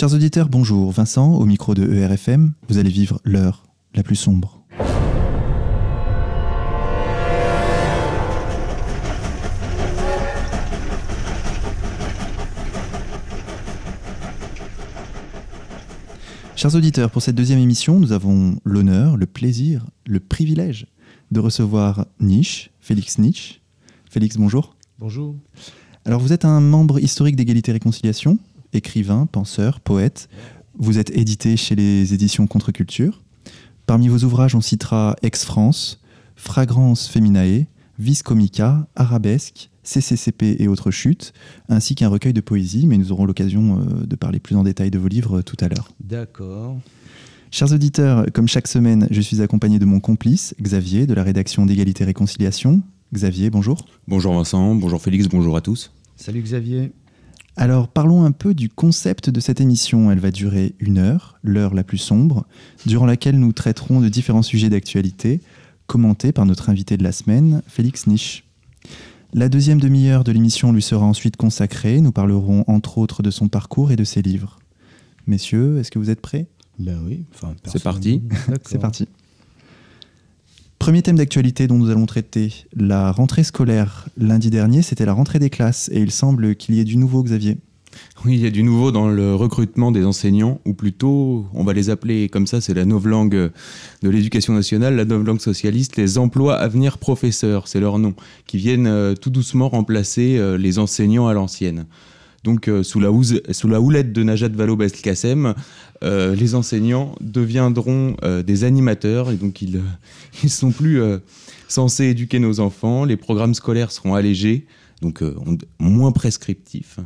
Chers auditeurs, bonjour. Vincent, au micro de ERFM, vous allez vivre l'heure la plus sombre. Chers auditeurs, pour cette deuxième émission, nous avons l'honneur, le plaisir, le privilège de recevoir Niche, Félix Niche. Félix, bonjour. Bonjour. Alors vous êtes un membre historique d'Égalité et Réconciliation, écrivain, penseur, poète. Vous êtes édité chez les éditions Contre-Culture. Parmi vos ouvrages, on citera Ex-France, Fragrance Feminae, Vis Comica, Arabesque, CCCP et autres chutes, ainsi qu'un recueil de poésie, mais nous aurons l'occasion euh, de parler plus en détail de vos livres euh, tout à l'heure. D'accord. Chers auditeurs, comme chaque semaine, je suis accompagné de mon complice, Xavier, de la rédaction d'Égalité et Réconciliation. Xavier, bonjour. Bonjour Vincent, bonjour Félix, bonjour à tous. Salut Xavier. Alors parlons un peu du concept de cette émission. Elle va durer une heure, l'heure la plus sombre, durant laquelle nous traiterons de différents sujets d'actualité, commentés par notre invité de la semaine, Félix Niche. La deuxième demi-heure de l'émission lui sera ensuite consacrée. Nous parlerons entre autres de son parcours et de ses livres. Messieurs, est-ce que vous êtes prêts? Ben oui. Enfin, C'est parti. C'est parti. Premier thème d'actualité dont nous allons traiter, la rentrée scolaire. Lundi dernier, c'était la rentrée des classes et il semble qu'il y ait du nouveau, Xavier. Oui, il y a du nouveau dans le recrutement des enseignants, ou plutôt, on va les appeler comme ça, c'est la novlangue de l'éducation nationale, la novlangue socialiste, les emplois à venir professeurs, c'est leur nom, qui viennent euh, tout doucement remplacer euh, les enseignants à l'ancienne. Donc, euh, sous, la houlette de Najat Vallaud-Belkacem, euh, les enseignants deviendront euh, des animateurs, et donc ils ne sont plus euh, censés éduquer nos enfants. Les programmes scolaires seront allégés, donc euh, on- moins prescriptifs,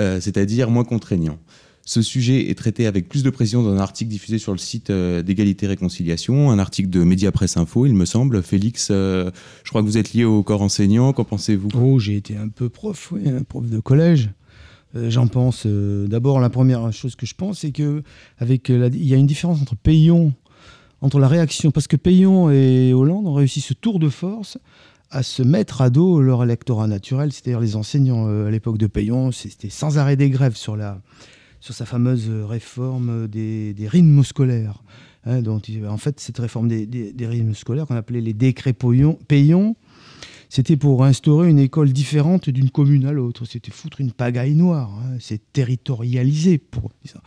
euh, c'est-à-dire moins contraignants. Ce sujet est traité avec plus de précision dans un article diffusé sur le site euh, d'égalité réconciliation, un article de Média Presse Info, il me semble. Félix, euh, je crois que vous êtes lié au corps enseignant, qu'en pensez-vous? Oh, j'ai été un peu prof, oui, un prof de collège. Euh, J'en pense. euh, D'abord, la première chose que je pense, c'est que euh, il y a une différence entre Payon, entre la réaction, parce que Payon et Hollande ont réussi ce tour de force à se mettre à dos leur électorat naturel, c'est-à-dire les enseignants à l'époque de Payon, c'était sans arrêt des grèves sur la sur sa fameuse réforme des, des rythmes scolaires. hein, dont en fait, cette réforme des, des- rythmes scolaires qu'on appelait les décrets Payon c'était pour instaurer une école différente d'une commune à l'autre. C'était foutre une pagaille noire. hein. C'est territorialisé pour ça.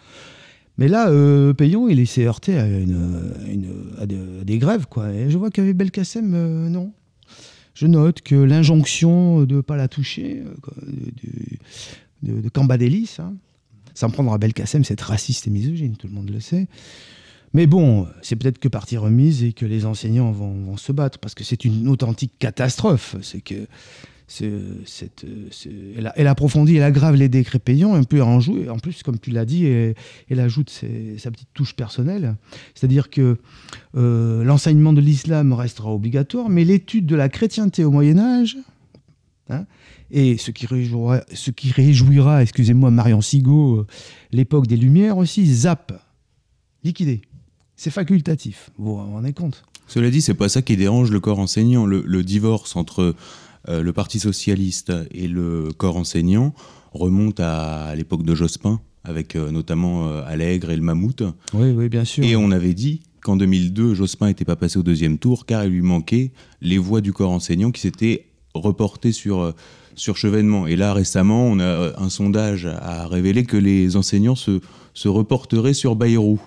Mais là, euh, Payon, il s'est heurté à, des grèves. Je vois qu'avec Belkacem, euh, non. Je note que l'injonction de ne pas la toucher, euh, de, de, de Cambadélis, hein, sans prendre à Belkacem, c'est raciste et misogyne, tout le monde le sait. Mais bon, c'est peut-être que partie remise et que les enseignants vont, se battre parce que c'est une authentique catastrophe. C'est que elle, approfondit, elle aggrave les décrets payants, un peu en joue. En plus, comme tu l'as dit, elle, ajoute sa petite touche personnelle. C'est-à-dire que euh, l'enseignement de l'islam restera obligatoire, mais l'étude de la chrétienté au Moyen Âge, hein, et ce qui réjouira, ce qui réjouira excusez-moi, Marion Sigaud, euh, l'époque des Lumières aussi, zap, liquidé. C'est facultatif. Vous vous rendez compte? Cela dit, c'est pas ça qui dérange le corps enseignant. Le, le divorce entre euh, le Parti socialiste et le corps enseignant remonte à, l'époque de Jospin, avec euh, notamment euh, Allègre et le Mammouth. Oui, oui, bien sûr. Et on avait dit qu'en 2002, Jospin n'était pas passé au deuxième tour car il lui manquait les voix du corps enseignant qui s'étaient reportées sur, euh, sur Chevènement. Et là, récemment, on a un sondage à révéler que les enseignants se, se reporteraient sur Bayrou.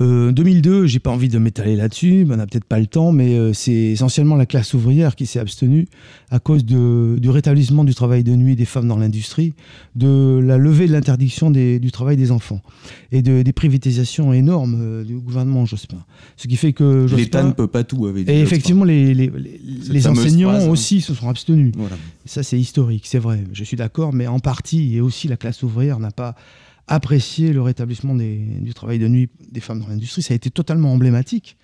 Euh, 2002, j'ai pas envie de m'étaler là-dessus, on n'a peut-être pas le temps, mais euh, c'est essentiellement la classe ouvrière qui s'est abstenue à cause de- du rétablissement du travail de nuit des femmes dans l'industrie, de la levée de l'interdiction du travail des enfants et de, des privatisations énormes euh, du gouvernement Jospin. Ce qui fait que L'État ne peut pas tout, avait dit Et effectivement, les, les- les- les fameuse enseignants phrase, hein. aussi se sont abstenus. Voilà. Ça, c'est historique, c'est vrai. Je suis d'accord, mais en partie, et aussi la classe ouvrière n'a pas apprécié le rétablissement des- du travail de nuit des femmes dans l'industrie. Ça a été totalement emblématique.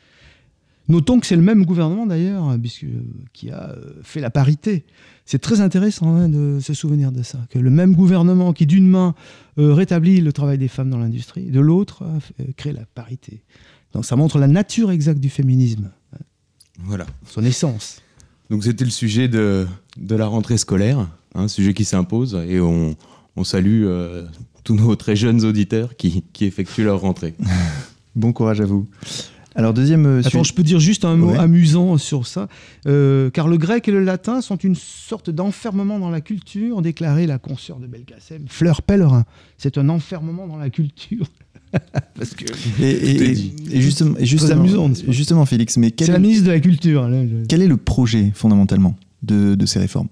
Notons que c'est le même gouvernement, d'ailleurs, puisque, qui a euh, fait la parité. C'est très intéressant hein, de se souvenir de ça. Que le même gouvernement qui, d'une main, euh, rétablit le travail des femmes dans l'industrie, de l'autre, euh, crée la parité. Donc ça montre la nature exacte du féminisme, Voilà. son essence. Donc c'était le sujet de, de la rentrée scolaire, un sujet qui s'impose et on, on salue tous nos très jeunes auditeurs qui, qui effectuent leur rentrée. bon courage à vous. Alors deuxième euh, Attends, je peux dire juste un mot amusant sur ça. Euh, car le grec et le latin sont une sorte d'enfermement dans la culture, déclarait la consoeur de Belkacem, Fleur Pellerin. C'est un enfermement dans la culture. Parce que et, justement, amusant, justement, Félix, mais c'est la ministre de la culture. Quel est le projet fondamentalement de ces réformes?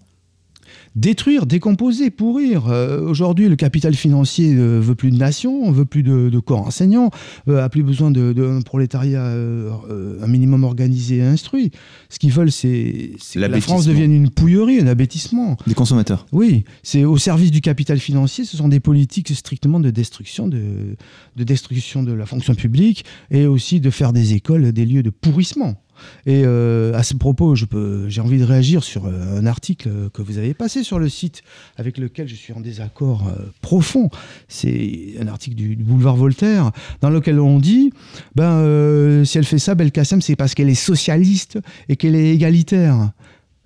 Détruire, décomposer, pourrir. Euh, aujourd'hui, le capital financier ne euh, veut plus de nation, veut plus de, corps enseignants, euh, a plus besoin d'un prolétariat un minimum organisé et instruit. Ce qu'ils veulent, c'est que la France devienne une pouillerie, un abêtissement. Des consommateurs. Oui, c'est au service du capital financier. Ce sont des politiques strictement de destruction de, de destruction de la fonction publique et aussi de faire des écoles des lieux de pourrissement. Et euh, à ce propos, j'ai envie de réagir sur euh, un article que vous avez passé sur le site avec lequel je suis en désaccord euh, profond. C'est un article du, boulevard Voltaire dans lequel on dit ben, si elle fait ça, Belkacem, c'est parce qu'elle est socialiste et qu'elle est égalitaire.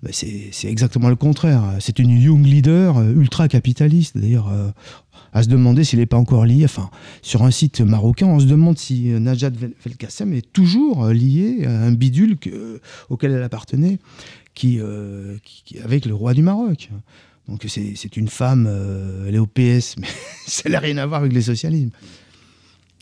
Ben, c'est exactement le contraire. C'est une young leader ultra-capitaliste. D'ailleurs, à se demander s'il n'est pas encore lié. Enfin, sur un site marocain, on se demande si euh, Najat Belkacem est toujours euh, lié à un bidule auquel elle appartenait, euh, qui, avec le roi du Maroc. Donc c'est une femme, elle est au PS, mais ça n'a rien à voir avec le socialisme.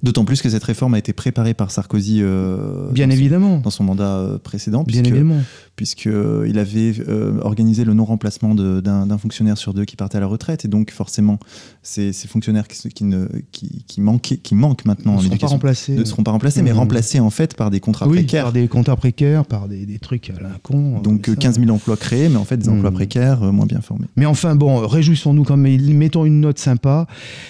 D'autant plus que cette réforme a été préparée par Sarkozy euh, Bien dans, évidemment. Son, dans son mandat euh, précédent, Bien évidemment. Puisqu'il euh, avait organisé le non-remplacement d'un fonctionnaire sur deux qui partait à la retraite. Et donc, forcément, ces, ces fonctionnaires qui, qui, ne, qui, qui, manquaient, qui manquent maintenant ne seront pas remplacés. ne seront pas remplacés, mais mmh. remplacés en fait par des contrats oui, précaires. Par des contrats précaires, par des, des trucs à la con. Donc, 15 000 emplois créés, mais en fait, des emplois mmh. précaires moins bien formés. Mais enfin, bon, réjouissons-nous quand même, mettons une note sympa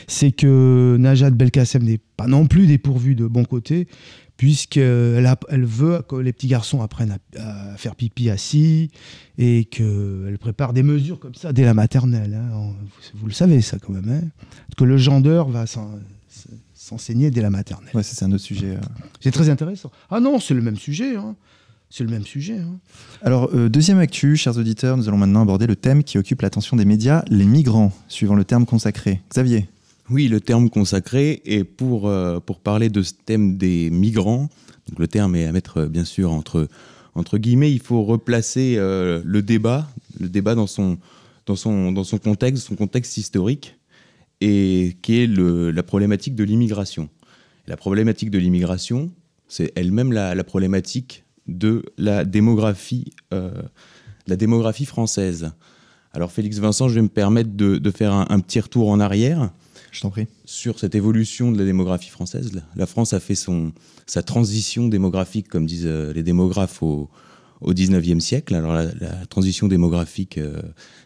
c'est que Najat Belkacem n'est pas non plus dépourvue de bon côté, puisqu'elle elle veut que les petits garçons apprennent à, faire pipi assis et qu'elle prépare des mesures comme ça dès la maternelle. Hein. Vous, le savez, ça, quand même. Hein. que le gender va s'enseigner dès la maternelle. Ouais, c'est un autre sujet. Euh. C'est très intéressant. Ah non, c'est le même sujet. Hein. C'est le même sujet. Alors, euh, deuxième actu, chers auditeurs, nous allons maintenant aborder le thème qui occupe l'attention des médias, les migrants, suivant le terme consacré. Xavier oui, le terme consacré. Et pour, euh, pour parler de ce thème des migrants, donc le terme est à mettre euh, bien sûr entre, entre guillemets, il faut replacer euh, le débat, le débat dans son, dans, son, dans son contexte, son contexte historique, et qui est le, la problématique de l'immigration. La problématique de l'immigration, c'est elle-même la, problématique de la démographie, la démographie française. Alors Félix Vincent, je vais me permettre de, de faire un, petit retour en arrière. Je t'en prie. Sur cette évolution de la démographie française, la France a fait son, sa transition démographique, comme disent euh, les démographes, au, au 19e siècle. Alors la, transition démographique, euh,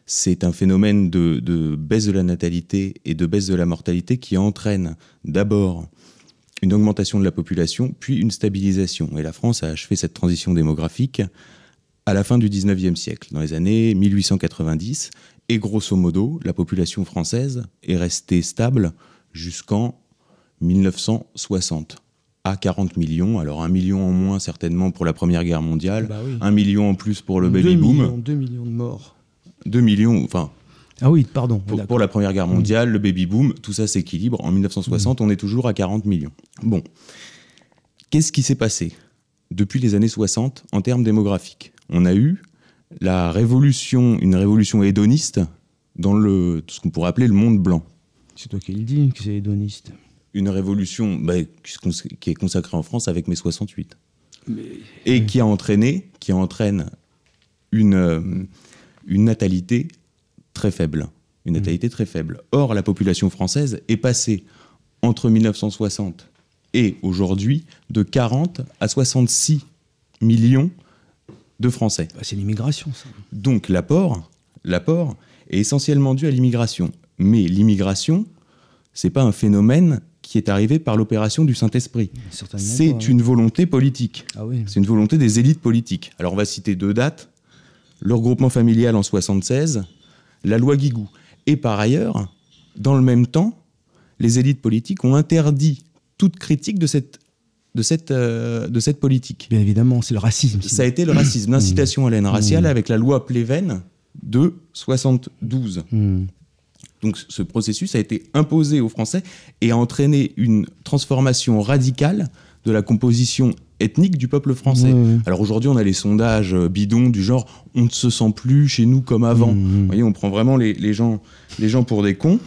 c'est un phénomène de, de, baisse de la natalité et de baisse de la mortalité qui entraîne d'abord une augmentation de la population, puis une stabilisation. Et la France a achevé cette transition démographique à la fin du 19e siècle, dans les années 1890, et grosso modo, la population française est restée stable jusqu'en 1960 à 40 millions. Alors un million en moins certainement pour la Première Guerre mondiale, bah un million en plus pour le baby boom. 2 millions de morts. 2 millions, enfin. Ah oui, pardon. Pour, la Première Guerre mondiale, le baby boom, tout ça s'équilibre. En 1960, on est toujours à 40 millions. Bon. Qu'est-ce qui s'est passé depuis les années 60 en termes démographiques? On a eu la révolution, une révolution hédoniste dans le, ce qu'on pourrait appeler le monde blanc. C'est toi qui le dis que c'est hédoniste. Une révolution bah, qui est consacrée en France avec mai 68. Et qui a entraîné, qui entraîne une, euh, une natalité très faible. Une mmh. natalité très faible. Or, la population française est passée entre 1960 et aujourd'hui de 40 à 66 millions de Français. Bah, c'est l'immigration, ça. Donc l'apport, l'apport est essentiellement dû à l'immigration. Mais l'immigration, c'est pas un phénomène qui est arrivé par l'opération du Saint-Esprit. C'est une volonté politique. Ah oui. C'est une volonté des élites politiques. Alors on va citer deux dates. Le regroupement familial en 76, la loi Guigou. Et par ailleurs, dans le même temps, les élites politiques ont interdit toute critique de cette de cette, euh, de cette politique. Bien évidemment, c'est le racisme. Ça a été le racisme, l'incitation à la haine raciale mmh. avec la loi Pleven de 72. Mmh. Donc ce processus a été imposé aux Français et a entraîné une transformation radicale de la composition ethnique du peuple français. Alors aujourd'hui, on a les sondages euh, bidons du genre on ne se sent plus chez nous comme avant. Mmh, mmh. Vous voyez, on prend vraiment les, gens, les gens pour des cons.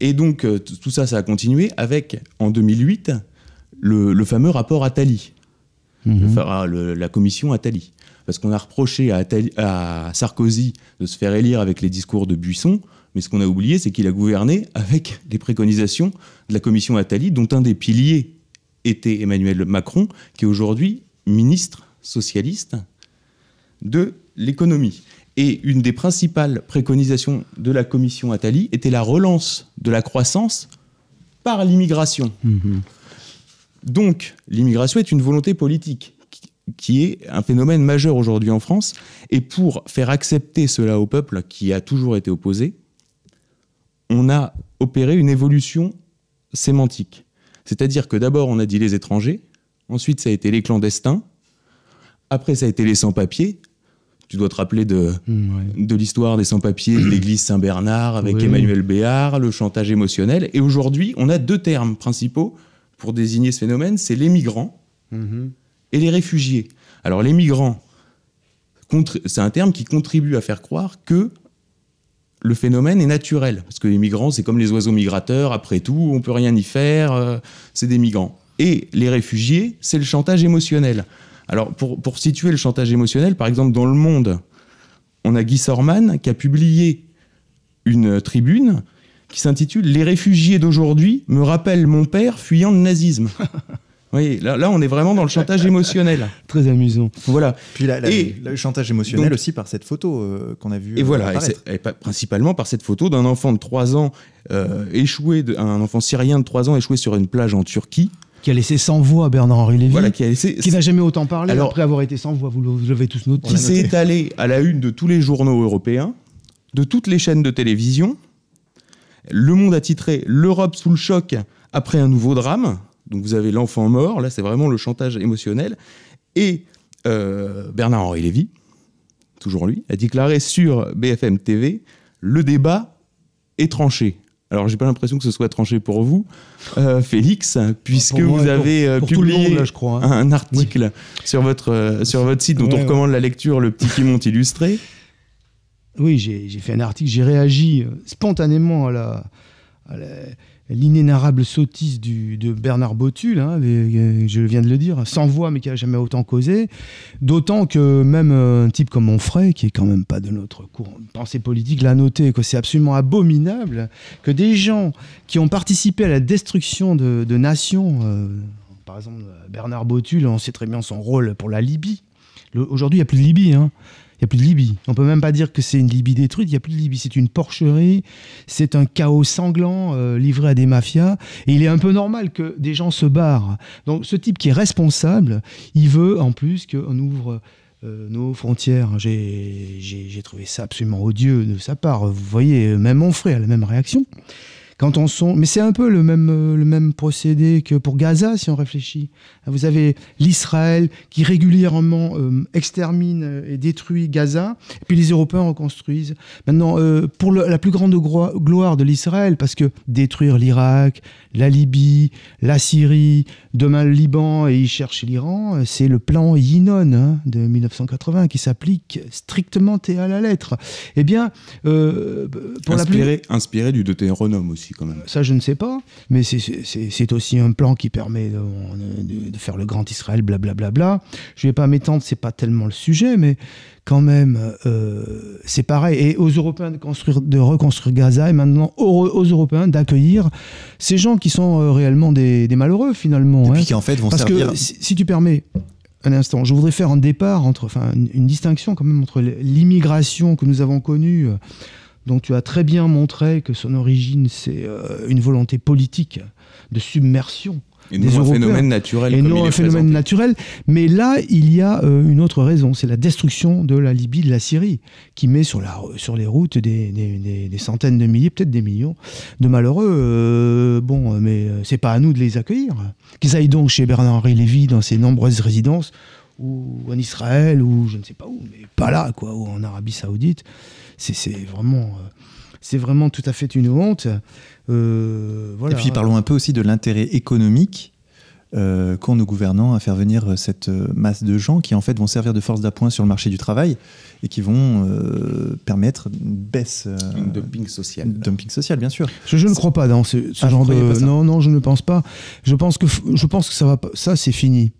Et donc euh, tout ça, ça a continué avec, en 2008, le, fameux rapport Attali, mmh. ah, la commission Attali. Parce qu'on a reproché à, à, Sarkozy de se faire élire avec les discours de Buisson, mais ce qu'on a oublié, c'est qu'il a gouverné avec les préconisations de la commission Attali, dont un des piliers était Emmanuel Macron, qui est aujourd'hui ministre socialiste de l'économie. Et une des principales préconisations de la commission Attali était la relance de la croissance par l'immigration. Mhm. Donc, l'immigration est une volonté politique qui est un phénomène majeur aujourd'hui en France. Et pour faire accepter cela au peuple qui a toujours été opposé, on a opéré une évolution sémantique. C'est-à-dire que d'abord, on a dit les étrangers, ensuite, ça a été les clandestins, après, ça a été les sans-papiers. Tu dois te rappeler de, mmh, de l'histoire des sans-papiers de l'église Saint-Bernard avec Emmanuel Béard, le chantage émotionnel. Et aujourd'hui, on a deux termes principaux pour désigner ce phénomène c'est les migrants mmh. et les réfugiés. Alors, les migrants, c'est un terme qui contribue à faire croire que le phénomène est naturel. Parce que les migrants, c'est comme les oiseaux migrateurs, après tout, on peut rien y faire, euh, c'est des migrants. Et les réfugiés, c'est le chantage émotionnel. Alors, pour, pour, situer le chantage émotionnel, par exemple, dans Le Monde, on a Guy Sorman qui a publié une tribune qui s'intitule Les réfugiés d'aujourd'hui me rappellent mon père fuyant le nazisme. Oui, là, là, on est vraiment dans le chantage émotionnel. Très amusant. Voilà. Puis là, et le chantage émotionnel aussi par cette photo euh, qu'on a vue. Et voilà, et, principalement par cette photo d'un enfant de 3 ans euh, échoué, un enfant syrien de 3 ans échoué sur une plage en Turquie. Qui a laissé sans voix Bernard-Henri Lévy. Voilà, qui. Qui n'a jamais autant parlé Alors, après avoir été sans voix, vous l'avez tous noté. Qui s'est étalé à la une de tous les journaux européens, de toutes les chaînes de télévision. Le Monde a titré L'Europe sous le choc après un nouveau drame. Donc vous avez l'enfant mort, là c'est vraiment le chantage émotionnel. Et euh, Bernard-Henri Lévy, toujours lui, a déclaré sur BFM TV le débat est tranché. Alors, j'ai pas l'impression que ce soit tranché pour vous, euh, Félix, puisque vous avez euh, publié hein. un article sur, votre, sur votre site dont on recommande la lecture, Le Petit qui monte illustré. Oui, j'ai fait un article, j'ai réagi spontanément à la, l'inénarrable sottise de Bernard Botul, hein, je viens de le dire, sans voix mais qui a jamais autant causé. D'autant que même un type comme Onfray, qui est quand même pas de notre courant pensée politique, l'a noté que c'est absolument abominable que des gens qui ont participé à la destruction de, nations, euh, par exemple Bernard Botul, on sait très bien son rôle pour la Libye. Aujourd'hui, il n'y a plus de Libye. Hein. N'y a plus de Libye. On peut même pas dire que c'est une Libye détruite. Il n'y a plus de Libye. C'est une porcherie. C'est un chaos sanglant euh, livré à des mafias. Et il est un peu normal que des gens se barrent. Donc ce type qui est responsable, il veut en plus qu'on ouvre euh, nos frontières. J'ai trouvé ça absolument odieux de sa part. Vous voyez, même mon frère a la même réaction. Quand on. Mais c'est un peu le même, euh, le même procédé que pour Gaza, si on réfléchit. Vous avez l'Israël qui régulièrement euh, extermine et détruit Gaza, et puis les Européens reconstruisent. Maintenant, euh, pour la plus grande gloire de l'Israël, parce que détruire l'Irak, la Libye, la Syrie, demain le Liban, et ils cherchent l'Iran, c'est le plan Yinon hein, de 1980 qui s'applique strictement et à la lettre. Eh bien, pour inspiré, la plus... inspiré du Deutéronome aussi. Ça, je ne sais pas, mais c'est aussi un plan qui permet de, faire le grand Israël, blablabla. Bla, bla, bla. Je ne vais pas m'étendre, c'est pas tellement le sujet, mais quand même, euh, c'est pareil. Et aux Européens de, construire, de reconstruire Gaza, et maintenant aux, Européens d'accueillir ces gens qui sont euh, réellement des, malheureux, finalement. Et puis hein. qui, en fait, vont Parce servir... que, si, tu permets, un instant, je voudrais faire un départ entre, enfin, une, une distinction quand même entre l'immigration que nous avons connue donc tu as très bien montré que son origine, c'est euh, une volonté politique de submersion. Et non un phénomène naturel. Et non un phénomène naturel. Mais là, il y a euh, une autre raison, c'est la destruction de la Libye, de la Syrie, qui met sur, la, sur les routes des, des, centaines de milliers, peut-être des millions de malheureux. Euh, bon, mais c'est pas à nous de les accueillir. Qu'ils aillent donc chez Bernard-Henri Lévy dans ses nombreuses résidences, ou en Israël, ou je ne sais pas où, mais pas là, quoi, ou en Arabie Saoudite c'est vraiment. C'est vraiment tout à fait une honte. Euh. Et puis parlons un peu aussi de l'intérêt économique euh, qu'ont nos gouvernants à faire venir cette euh, masse de gens qui en fait vont servir de force d'appoint sur le marché du travail et qui vont euh, permettre une baisse. euh, Un dumping social. dumping social, bien sûr. Je, je ne crois pas dans ce, ce Ah, genre de. non, non, je ne pense pas. Je pense que, je pense que ça va pas. Ça, c'est fini.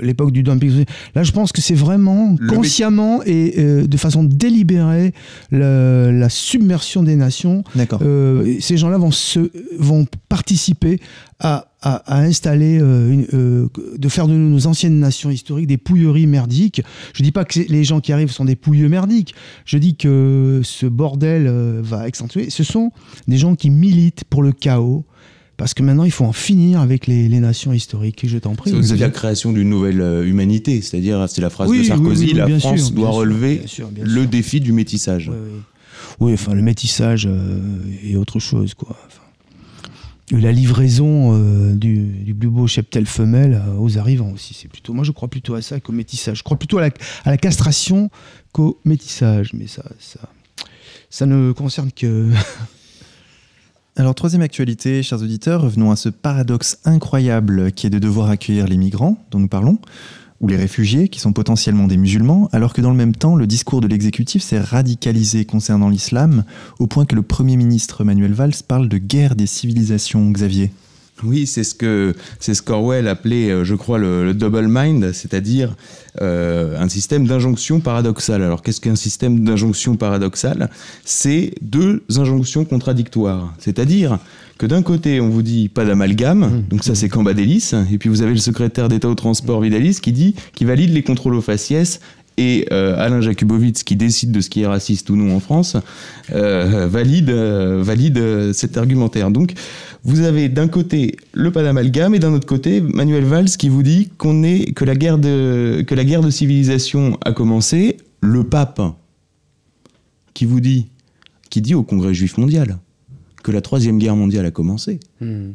L'époque du dumping. social. Là, je pense que c'est vraiment Le consciemment et euh, de façon délibérée la submersion des nations. D'accord. Euh, ces gens-là vont, se, vont participer à, à- à installer, euh, une, euh, de faire de nos anciennes nations historiques des pouilleries merdiques. Je dis pas que les gens qui arrivent sont des pouilleux merdiques. Je dis que ce bordel euh, va accentuer. Ce sont des gens qui militent pour le chaos. Parce que maintenant, il faut en finir avec les, les nations historiques. Je t'en prie. C'est aussi la création d'une nouvelle euh, humanité, c'est-à-dire, c'est la phrase Oui, de Sarkozy, oui, oui, la France sûr, doit sûr, relever bien sûr, bien le défi du métissage. Oui, enfin, le métissage euh, est autre chose, quoi. Enfin, la livraison euh, du, du plus beau cheptel femelle euh, aux arrivants aussi, c'est plutôt. Moi, je crois plutôt à ça qu'au métissage. Je crois plutôt à la, à la castration qu'au métissage, mais ça, ça, ça ne concerne que. Alors, troisième actualité, chers auditeurs, revenons à ce paradoxe incroyable qui est de devoir accueillir les migrants dont nous parlons, ou les réfugiés qui sont potentiellement des musulmans, alors que dans le même temps, le discours de l'exécutif s'est radicalisé concernant l'islam, au point que le Premier ministre Manuel Valls parle de guerre des civilisations, Xavier. Oui, c'est ce que c'est ce qu'Orwell appelait, euh, je crois, le, le double mind, c'est-à-dire euh, un système d'injonction paradoxale. Alors, qu'est-ce qu'un système d'injonction paradoxale? C'est deux injonctions contradictoires. C'est-à-dire que d'un côté, on vous dit pas d'amalgame, donc ça c'est Cambadélis, et puis vous avez le secrétaire d'État au transport Vidalis qui dit, qui valide les contrôles aux faciès. Et euh, Alain Jakubowicz, qui décide de ce qui est raciste ou non en France, euh, valide, euh, valide cet argumentaire. Donc, vous avez d'un côté le pas d'amalgame et d'un autre côté Manuel Valls qui vous dit qu'on est que la guerre de civilisation a commencé. Le pape qui vous qui dit au Congrès juif mondial que la troisième guerre mondiale a commencé.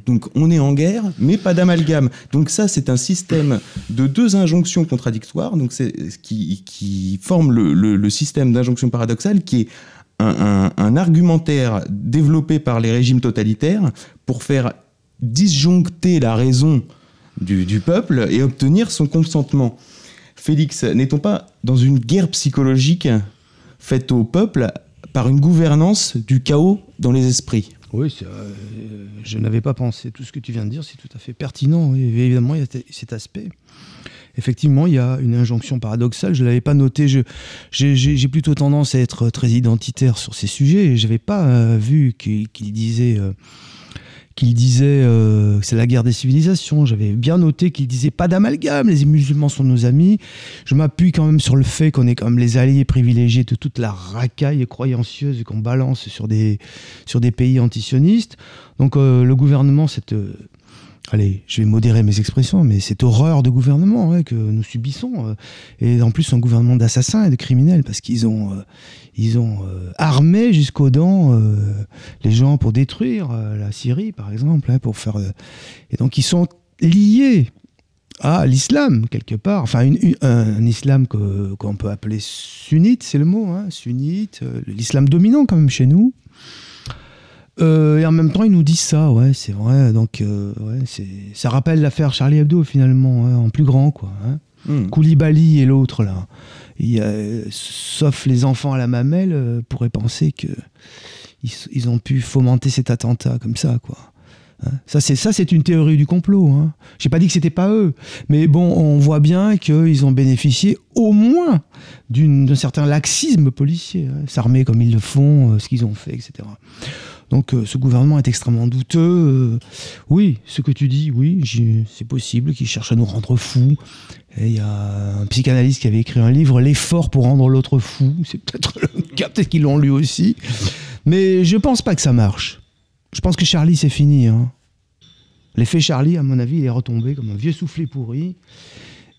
Donc on est en guerre, mais pas d'amalgame. Donc ça, c'est un système de deux injonctions contradictoires, donc qui, qui forme le, le- le système d'injonction paradoxale, qui est un, un- un argumentaire développé par les régimes totalitaires pour faire disjoncter la raison du, du peuple et obtenir son consentement. Félix, n'est-on pas dans une guerre psychologique faite au peuple par une gouvernance du chaos dans les esprits? Oui, euh, je n'avais pas pensé. Tout ce que tu viens de dire, c'est tout à fait pertinent. Et évidemment, il y a cet aspect. Effectivement, il y a une injonction paradoxale. Je ne l'avais pas noté. J'ai, plutôt tendance à être très identitaire sur ces sujets. Et je n'avais pas euh, vu qu'il, qu'il disait, euh, qu'il disait euh, c'est la guerre des civilisations. J'avais bien noté qu'il disait pas d'amalgame. Les musulmans sont nos amis. Je m'appuie quand même sur le fait qu'on est comme les alliés privilégiés de toute la racaille croyancieuse qu'on balance sur des, sur des pays antisionistes. Donc euh, le gouvernement, cette... allez, je vais modérer mes expressions, mais cette horreur de gouvernement que nous subissons, euh, et en plus un gouvernement d'assassins et de criminels, parce qu'ils ont, euh, ils ont euh, armé jusqu'aux dents les gens pour détruire la Syrie, par exemple, hein, pour faire... et donc ils sont liés à l'islam, quelque part. Enfin, un, islam que- qu'on peut appeler sunnite, c'est le mot, hein, sunnite, l'islam dominant quand même chez nous. Euh, et en même temps, ils nous disent ça, ouais, c'est vrai. Donc, euh, ouais, c'est, ça rappelle l'affaire Charlie Hebdo finalement, hein, en plus grand, quoi. Hein. Hmm. Koulibaly et l'autre là. Il euh, sauf les enfants à la mamelle euh, pourraient penser que ils, ils ont pu fomenter cet attentat comme ça, quoi. Hein. ça, c'est ça, c'est une théorie du complot. J'ai pas dit que c'était pas eux, mais bon, on voit bien qu'ils ont bénéficié au moins d'une- d'un certain laxisme policier, s'armer comme ils le font, euh, ce qu'ils ont fait, etc. Donc euh, ce gouvernement est extrêmement douteux. euh, oui, ce que tu dis, oui, c'est possible qu'il cherche à nous rendre fous. Il y a un psychanalyste qui avait écrit un livre, L'effort pour rendre l'autre fou. C'est peut-être le cas, peut-être qu'ils l'ont lu aussi. Mais je pense pas que ça marche. Je pense que Charlie, c'est fini. hein. L'effet Charlie, à mon avis, il est retombé comme un vieux soufflé pourri.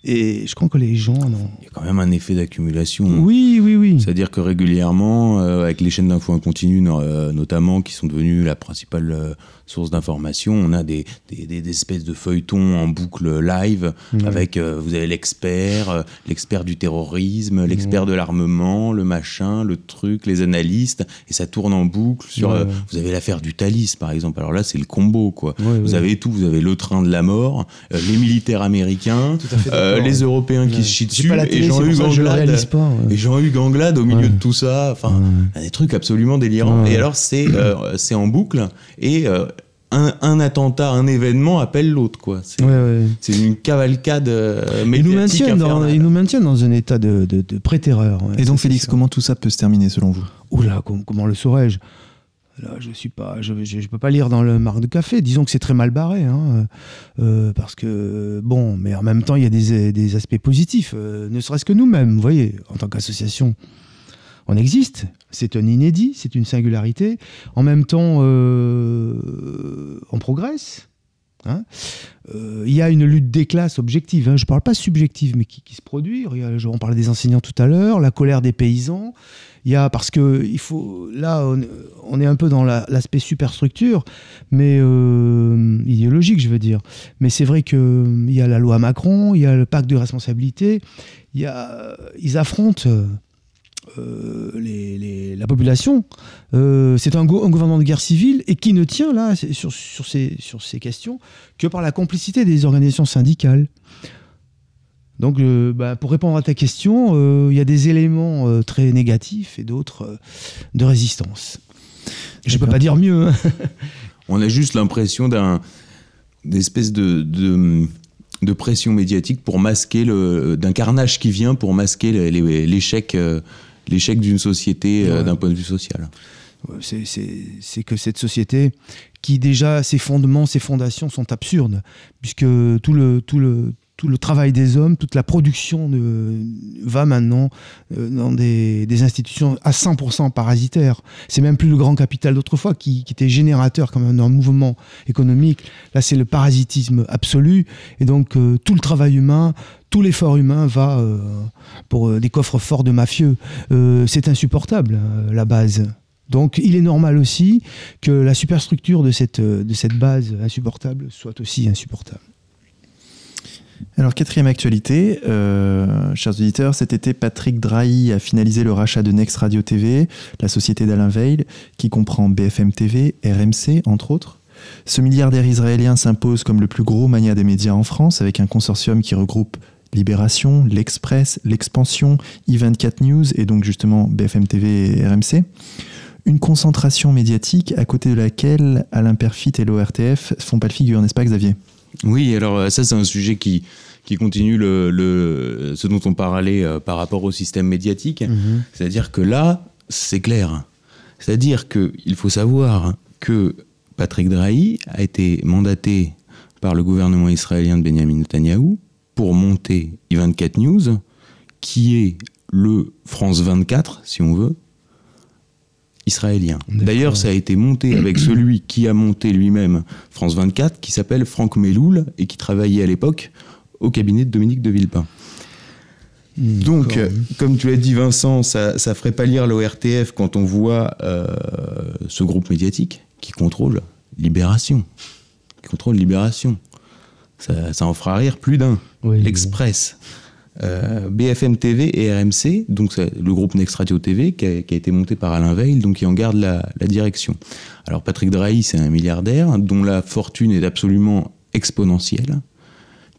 Et je crois que les gens non. Il y a quand même un effet d'accumulation. Oui, oui, oui. C'est-à-dire que régulièrement, euh, avec les chaînes d'infos en continu, euh, notamment, qui sont devenues la principale euh, source d'information. On a des, des, des, espèces de feuilletons en boucle live avec, euh, vous avez l'expert, euh, l'expert du terrorisme, l'expert de l'armement, le machin, le truc, les analystes, et ça tourne en boucle sur. Ouais, euh, ouais. vous avez l'affaire du Thalys, par exemple. Alors là, c'est le combo, quoi. Ouais, Vous avez tout, vous avez le train de la mort, les militaires américains, les Européens qui se chient dessus, et Jean-Hugues je Anglade, ouais. et Jean-Hugues Anglade au milieu de tout ça. Enfin, des trucs absolument délirants. Et alors, c'est c'est en boucle, et un, un attentat, un événement appelle l'autre, quoi. C'est Ouais, ouais. c'est une cavalcade euh, Ils médiatique nous, maintiennent dans, infernale. ils nous maintiennent dans un état de, de, de pré-terreur. ouais. Et donc, Félix, ça. comment tout ça peut se terminer selon vous? Oula, com- comment le saurais-je? Là, je suis pas, je, je, je peux pas lire dans le marque de café. Disons que c'est très mal barré, hein, euh, parce que bon, mais en même temps, il y a des, des aspects positifs. euh, ne serait-ce que nous-mêmes, vous voyez, en tant qu'association, on existe. C'est un inédit, c'est une singularité. En même temps, euh, on progresse. hein. Euh, Il y a une lutte des classes objective. hein. Je ne parle pas subjective, mais qui, se produit. On parlait des enseignants tout à l'heure, la colère des paysans. Parce que il faut là on, est un peu dans la- l'aspect superstructure, mais euh, idéologique, je veux dire. Mais c'est vrai que euh, il y a la loi Macron, il y a le pacte de responsabilité. Il y a ils affrontent. Euh, les- les- la population. Euh, c'est un, go- un gouvernement de guerre civile et qui ne tient là sur, sur, ces, sur ces questions que par la complicité des organisations syndicales. Donc, euh, bah, pour répondre à ta question, il y a des éléments très négatifs et d'autres de résistance. Je peux D'accord. pas dire mieux. hein. On a juste l'impression d'un d'espèce de, de, de pression médiatique pour masquer le d'un carnage qui vient pour masquer l'échec l'échec d'une société euh, Ouais. d'un point de vue social. C'est- que cette société, qui déjà, ses fondements, ses fondations sont absurdes, puisque tout le, tout le, tout le travail des hommes, toute la production de- va maintenant euh, dans des, des institutions à 100% parasitaires. C'est même plus le grand capital d'autrefois qui, qui était générateur quand même d'un mouvement économique. Là, c'est le parasitisme absolu. Et donc, euh, tout le travail humain, tout l'effort humain va euh, pour euh, des coffres forts de mafieux. Euh, c'est insupportable, la base. Donc il est normal aussi que la superstructure de cette, de cette base insupportable soit aussi insupportable. Alors, quatrième actualité, chers auditeurs, cet été, Patrick Drahi a finalisé le rachat de Next Radio TV, la société d'Alain Veil, qui comprend BFM TV, RMC, entre autres. Ce milliardaire israélien s'impose comme le plus gros mania des médias en France, avec un consortium qui regroupe Libération, L'Express, L'Expansion, I24 News et donc justement BFM TV et RMC. Une concentration médiatique à côté de laquelle Alain Perfit et l'ORTF font pas le figure, n'est-ce pas Xavier? Oui, alors euh, ça c'est un sujet qui qui continue le, le- ce dont on parlait euh, par rapport au système médiatique. C'est-à-dire que là, c'est clair. C'est-à-dire qu'il faut savoir que Patrick Drahi a été mandaté par le gouvernement israélien de Benjamin Netanyahou pour monter I24 News, qui est le France 24, si on veut, israélien. D'ailleurs, ça a été monté avec celui qui a monté lui-même France 24, qui s'appelle Franck Meloul et qui travaillait à l'époque au cabinet de Dominique de Villepin. Hmm, Donc, euh, comme tu l'as dit, Vincent, ça, ça ferait pas lire l'ORTF quand on voit euh, ce groupe médiatique qui contrôle Libération. Qui contrôle Libération. Ça, ça en fera rire plus d'un. L'Express. Euh, BFM TV et RMC, donc le groupe Next Radio TV qui a, été monté par Alain Veil, donc qui en garde la, la direction. Alors Patrick Drahi, c'est un milliardaire dont la fortune est absolument exponentielle,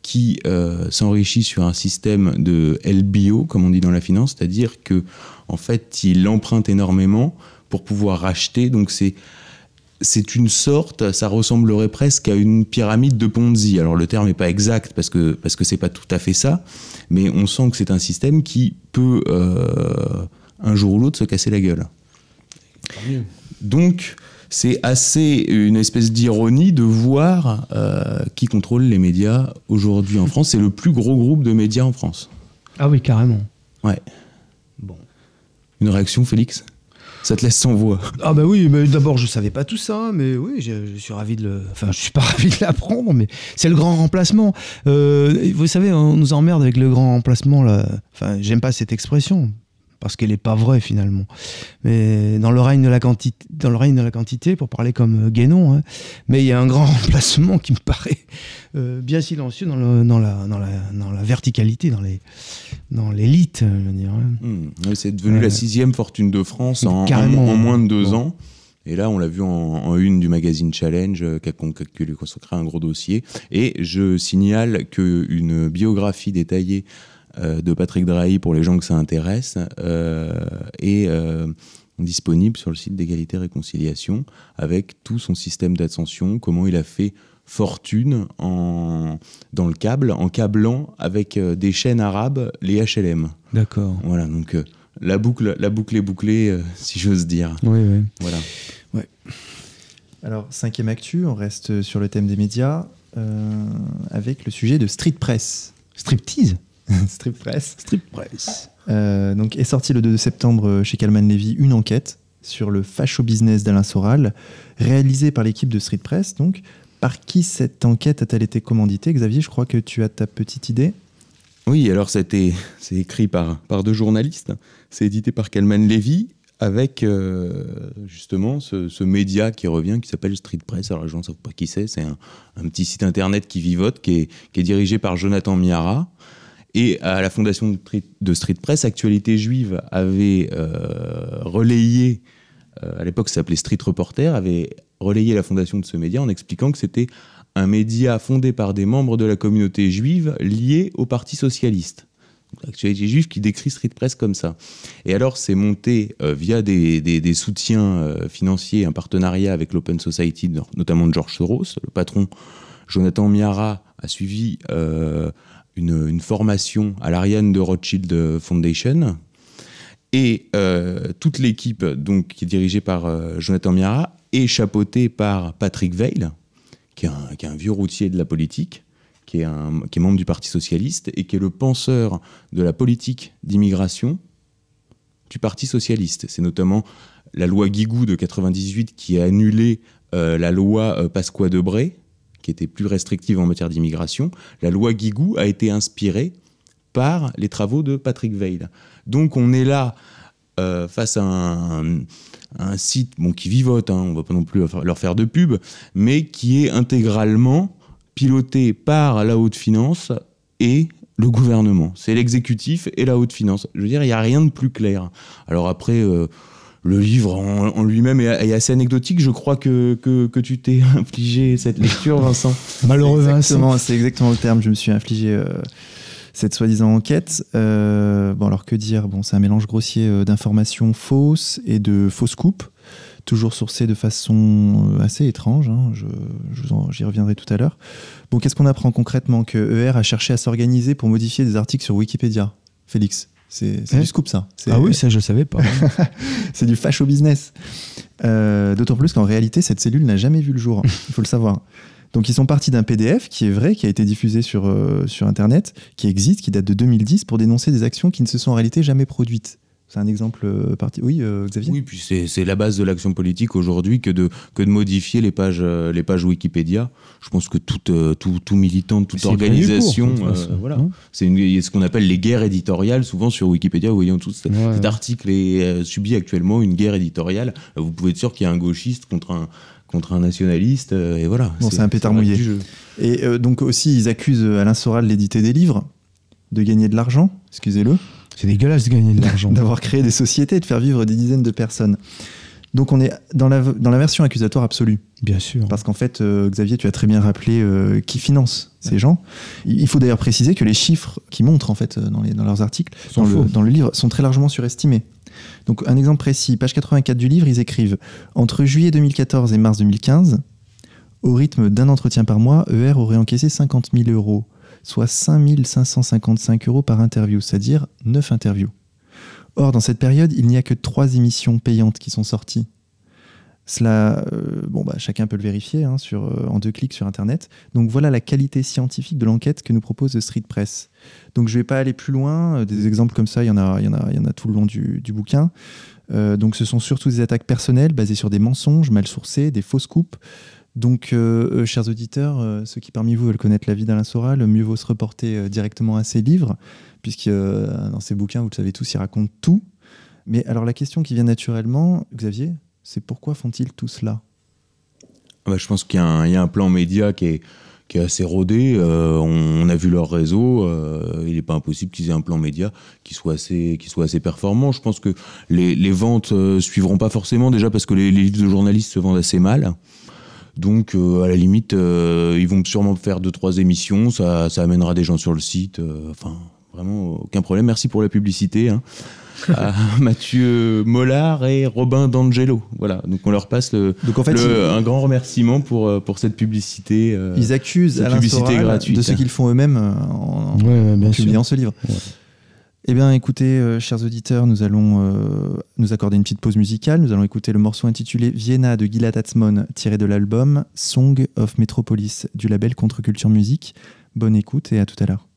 qui euh, s'enrichit sur un système de LBO, comme on dit dans la finance, c'est-à-dire que en fait, il emprunte énormément pour pouvoir racheter. Donc c'est c'est une sorte, ça ressemblerait presque à une pyramide de Ponzi. Alors le terme n'est pas exact parce que parce que c'est pas tout à fait ça, mais on sent que c'est un système qui peut euh, un jour ou l'autre se casser la gueule. Donc c'est assez une espèce d'ironie de voir euh, qui contrôle les médias aujourd'hui en France. C'est le plus gros groupe de médias en France. Ah oui, carrément. Ouais. Bon. Une réaction, Félix? Ça te laisse sans voix. Ah bah oui, mais d'abord je savais pas tout ça, mais oui, je, suis ravi de le. Enfin, je suis pas ravi de l'apprendre, mais c'est le grand remplacement. Euh, vous savez, on nous emmerde avec le grand remplacement. Enfin, j'aime pas cette expression. Parce qu'elle n'est pas vraie finalement. Mais dans le règne de la quantité, dans le règne de la quantité, pour parler comme euh, Guénon, hein, mais il y a un grand remplacement qui me paraît euh, bien silencieux dans, le, dans, la, dans, la, dans, la, verticalité, dans les dans l'élite, je veux dire. Hein. Mmh. c'est devenu la sixième fortune de France en, en, moins de deux ans. Et là, on l'a vu en, une du magazine Challenge, euh, qui a consacré un gros dossier. Et je signale qu'une biographie détaillée euh, de Patrick Drahi, pour les gens que ça intéresse, euh, est disponible sur le site d'égalité réconciliation, avec tout son système d'ascension, comment il a fait fortune en, dans le câble, en câblant avec des chaînes arabes les HLM. D'accord. Voilà, donc la boucle, la boucle est bouclée, si j'ose dire. Oui, oui. Voilà. Ouais. Alors, cinquième actu, on reste sur le thème des médias euh, avec le sujet de street press. Striptease? Street press. Street press. Euh, donc, est sorti le 2 septembre chez Calman Levy une enquête sur le facho business d'Alain Soral, réalisée par l'équipe de Street Press. Donc, par qui cette enquête a-t-elle été commanditée? Xavier, je crois que tu as ta petite idée. Oui, alors c'est écrit par, par deux journalistes. C'est édité par Calman Levy avec euh, justement ce, média qui revient, qui s'appelle Street Press. Alors les gens ne savent pas qui c'est, c'est un, petit site internet qui vivote, qui est, dirigé par Jonathan Miara. Et à la fondation de Street Press, Actualité Juive avait euh, relayé, euh, à l'époque ça s'appelait Street Reporter, avait relayé la fondation de ce média en expliquant que c'était un média fondé par des membres de la communauté juive liés au Parti socialiste. L'actualité juive qui décrit Street Press comme ça. Et alors, c'est monté euh, via des, soutiens financiers, un partenariat avec l'Open Society, notamment de George Soros. Le patron Jonathan Miara a suivi une, formation à l'Ariane de Rothschild Foundation. Et toute l'équipe, donc, qui est dirigée par Jonathan Miara, est chapeautée par Patrick Veil, qui est, un, vieux routier de la politique qui est, un, qui est membre du Parti socialiste et qui est le penseur de la politique d'immigration du Parti socialiste. C'est notamment la loi Guigou de 98 qui a annulé euh, la loi euh, Pasqua-Debré, qui était plus restrictive en matière d'immigration. La loi Guigou a été inspirée par les travaux de Patrick Veil. Donc on est là euh, face à un, site bon, qui vivote, hein, on ne va pas non plus leur faire de pub, mais qui est intégralement piloté par la haute finance et le gouvernement. C'est l'exécutif et la haute finance. Je veux dire, il n'y a rien de plus clair. Alors après, euh, le livre en, lui-même est, assez anecdotique. Je crois que, que, tu t'es infligé cette lecture, Vincent. Malheureux Vincent. C'est exactement le terme. Je me suis infligé euh, cette soi-disant enquête. Euh, bon, alors que dire? Bon, c'est un mélange grossier d'informations fausses et de fausses coupes toujours sourcé de façon euh, assez étrange. Hein, j'y reviendrai tout à l'heure. Bon, qu'est-ce qu'on apprend concrètement? Que ER a cherché à s'organiser pour modifier des articles sur Wikipédia. Félix, c'est du scoop ça. Ah oui, ça je savais pas. c'est du facho business. Euh, d'autant plus qu'en réalité, cette cellule n'a jamais vu le jour. Il faut le savoir. Donc ils sont partis d'un PDF qui est vrai, qui a été diffusé sur, euh, sur Internet, qui existe, qui date de 2010, pour dénoncer des actions qui ne se sont en réalité jamais produites. C'est un exemple euh, parti. Oui, euh, Xavier? Oui, puis c'est la base de l'action politique aujourd'hui que de, que de modifier les pages, euh, les pages Wikipédia. Je pense que tout, tout, tout militant, toute organisation, voilà. c'est ce qu'on appelle les guerres éditoriales. Souvent sur Wikipédia, vous voyez tout cet, article est, subit actuellement une guerre éditoriale. Vous pouvez être sûr qu'il y a un gauchiste contre un, contre un nationaliste, et voilà. Bon, c'est un pétard mouillé. Et donc aussi, ils accusent Alain Soral d'éditer des livres, de gagner de l'argent, excusez-le. C'est dégueulasse de gagner de l'argent. D'avoir créé des sociétés et de faire vivre des dizaines de personnes. Donc on est dans la, dans la version accusatoire absolue. Bien sûr. Parce qu'en fait, euh, Xavier, tu as très bien rappelé euh, qui finance ces gens. Il faut d'ailleurs préciser que les chiffres qui montrent en fait euh, dans, les, dans leurs articles, dans le, dans le, livre, sont très largement surestimés. Donc un exemple précis, page 84 du livre, ils écrivent entre juillet 2014 et mars 2015, au rythme d'un entretien par mois, ER aurait encaissé 50 000 euros soit 5555 euros par interview, c'est-à-dire 9 interviews. Or, dans cette période, il n'y a que 3 émissions payantes qui sont sorties. Cela, euh, bon, bah, chacun peut le vérifier hein, sur, euh, en deux clics sur Internet. Donc voilà la qualité scientifique de l'enquête que nous propose Street Press. Donc je ne vais pas aller plus loin. Euh, des exemples comme ça, il y en a, y y en a tout le long du bouquin. donc ce sont surtout des attaques personnelles basées sur des mensonges mal sourcés, des fausses coupes, donc, euh, euh, chers auditeurs, euh, ceux qui parmi vous veulent connaître la vie d'Alain Soral, mieux vaut se reporter directement à ses livres, puisque dans ses bouquins, vous le savez tous, il raconte tout. Mais alors la question qui vient naturellement, Xavier, c'est pourquoi font-ils tout cela? Ah bah, je pense qu'il y, a un- plan média qui est, assez rodé. On, a vu leur réseau. il n'est pas impossible qu'ils aient un plan média qui soit assez, qui soit assez performant. Je pense que les, les ventes suivront pas forcément, déjà parce que les, les livres de journalistes se vendent assez mal. Donc, euh, à la limite, euh, ils vont sûrement faire deux, trois émissions. Ça, ça amènera des gens sur le site. euh, enfin, vraiment, aucun problème. Merci pour la publicité. hein. à Mathieu Mollard et Robin D'Angelo. Voilà, donc on leur passe le, Donc en fait, le- un grand remerciement pour, pour cette publicité. ils, accusent la Alain publicité gratuite, de ce hein. qu'ils font eux-mêmes en, Ouais, ouais, bien en sûr. publiant ce livre. Ouais. Eh bien, écoutez, euh, chers auditeurs, nous allons euh, nous accorder une petite pause musicale. Nous allons écouter le morceau intitulé Vienna de Gilad Atzmon, tiré de l'album Song of Metropolis du label Contre-Culture Musique. Bonne écoute et à tout à l'heure.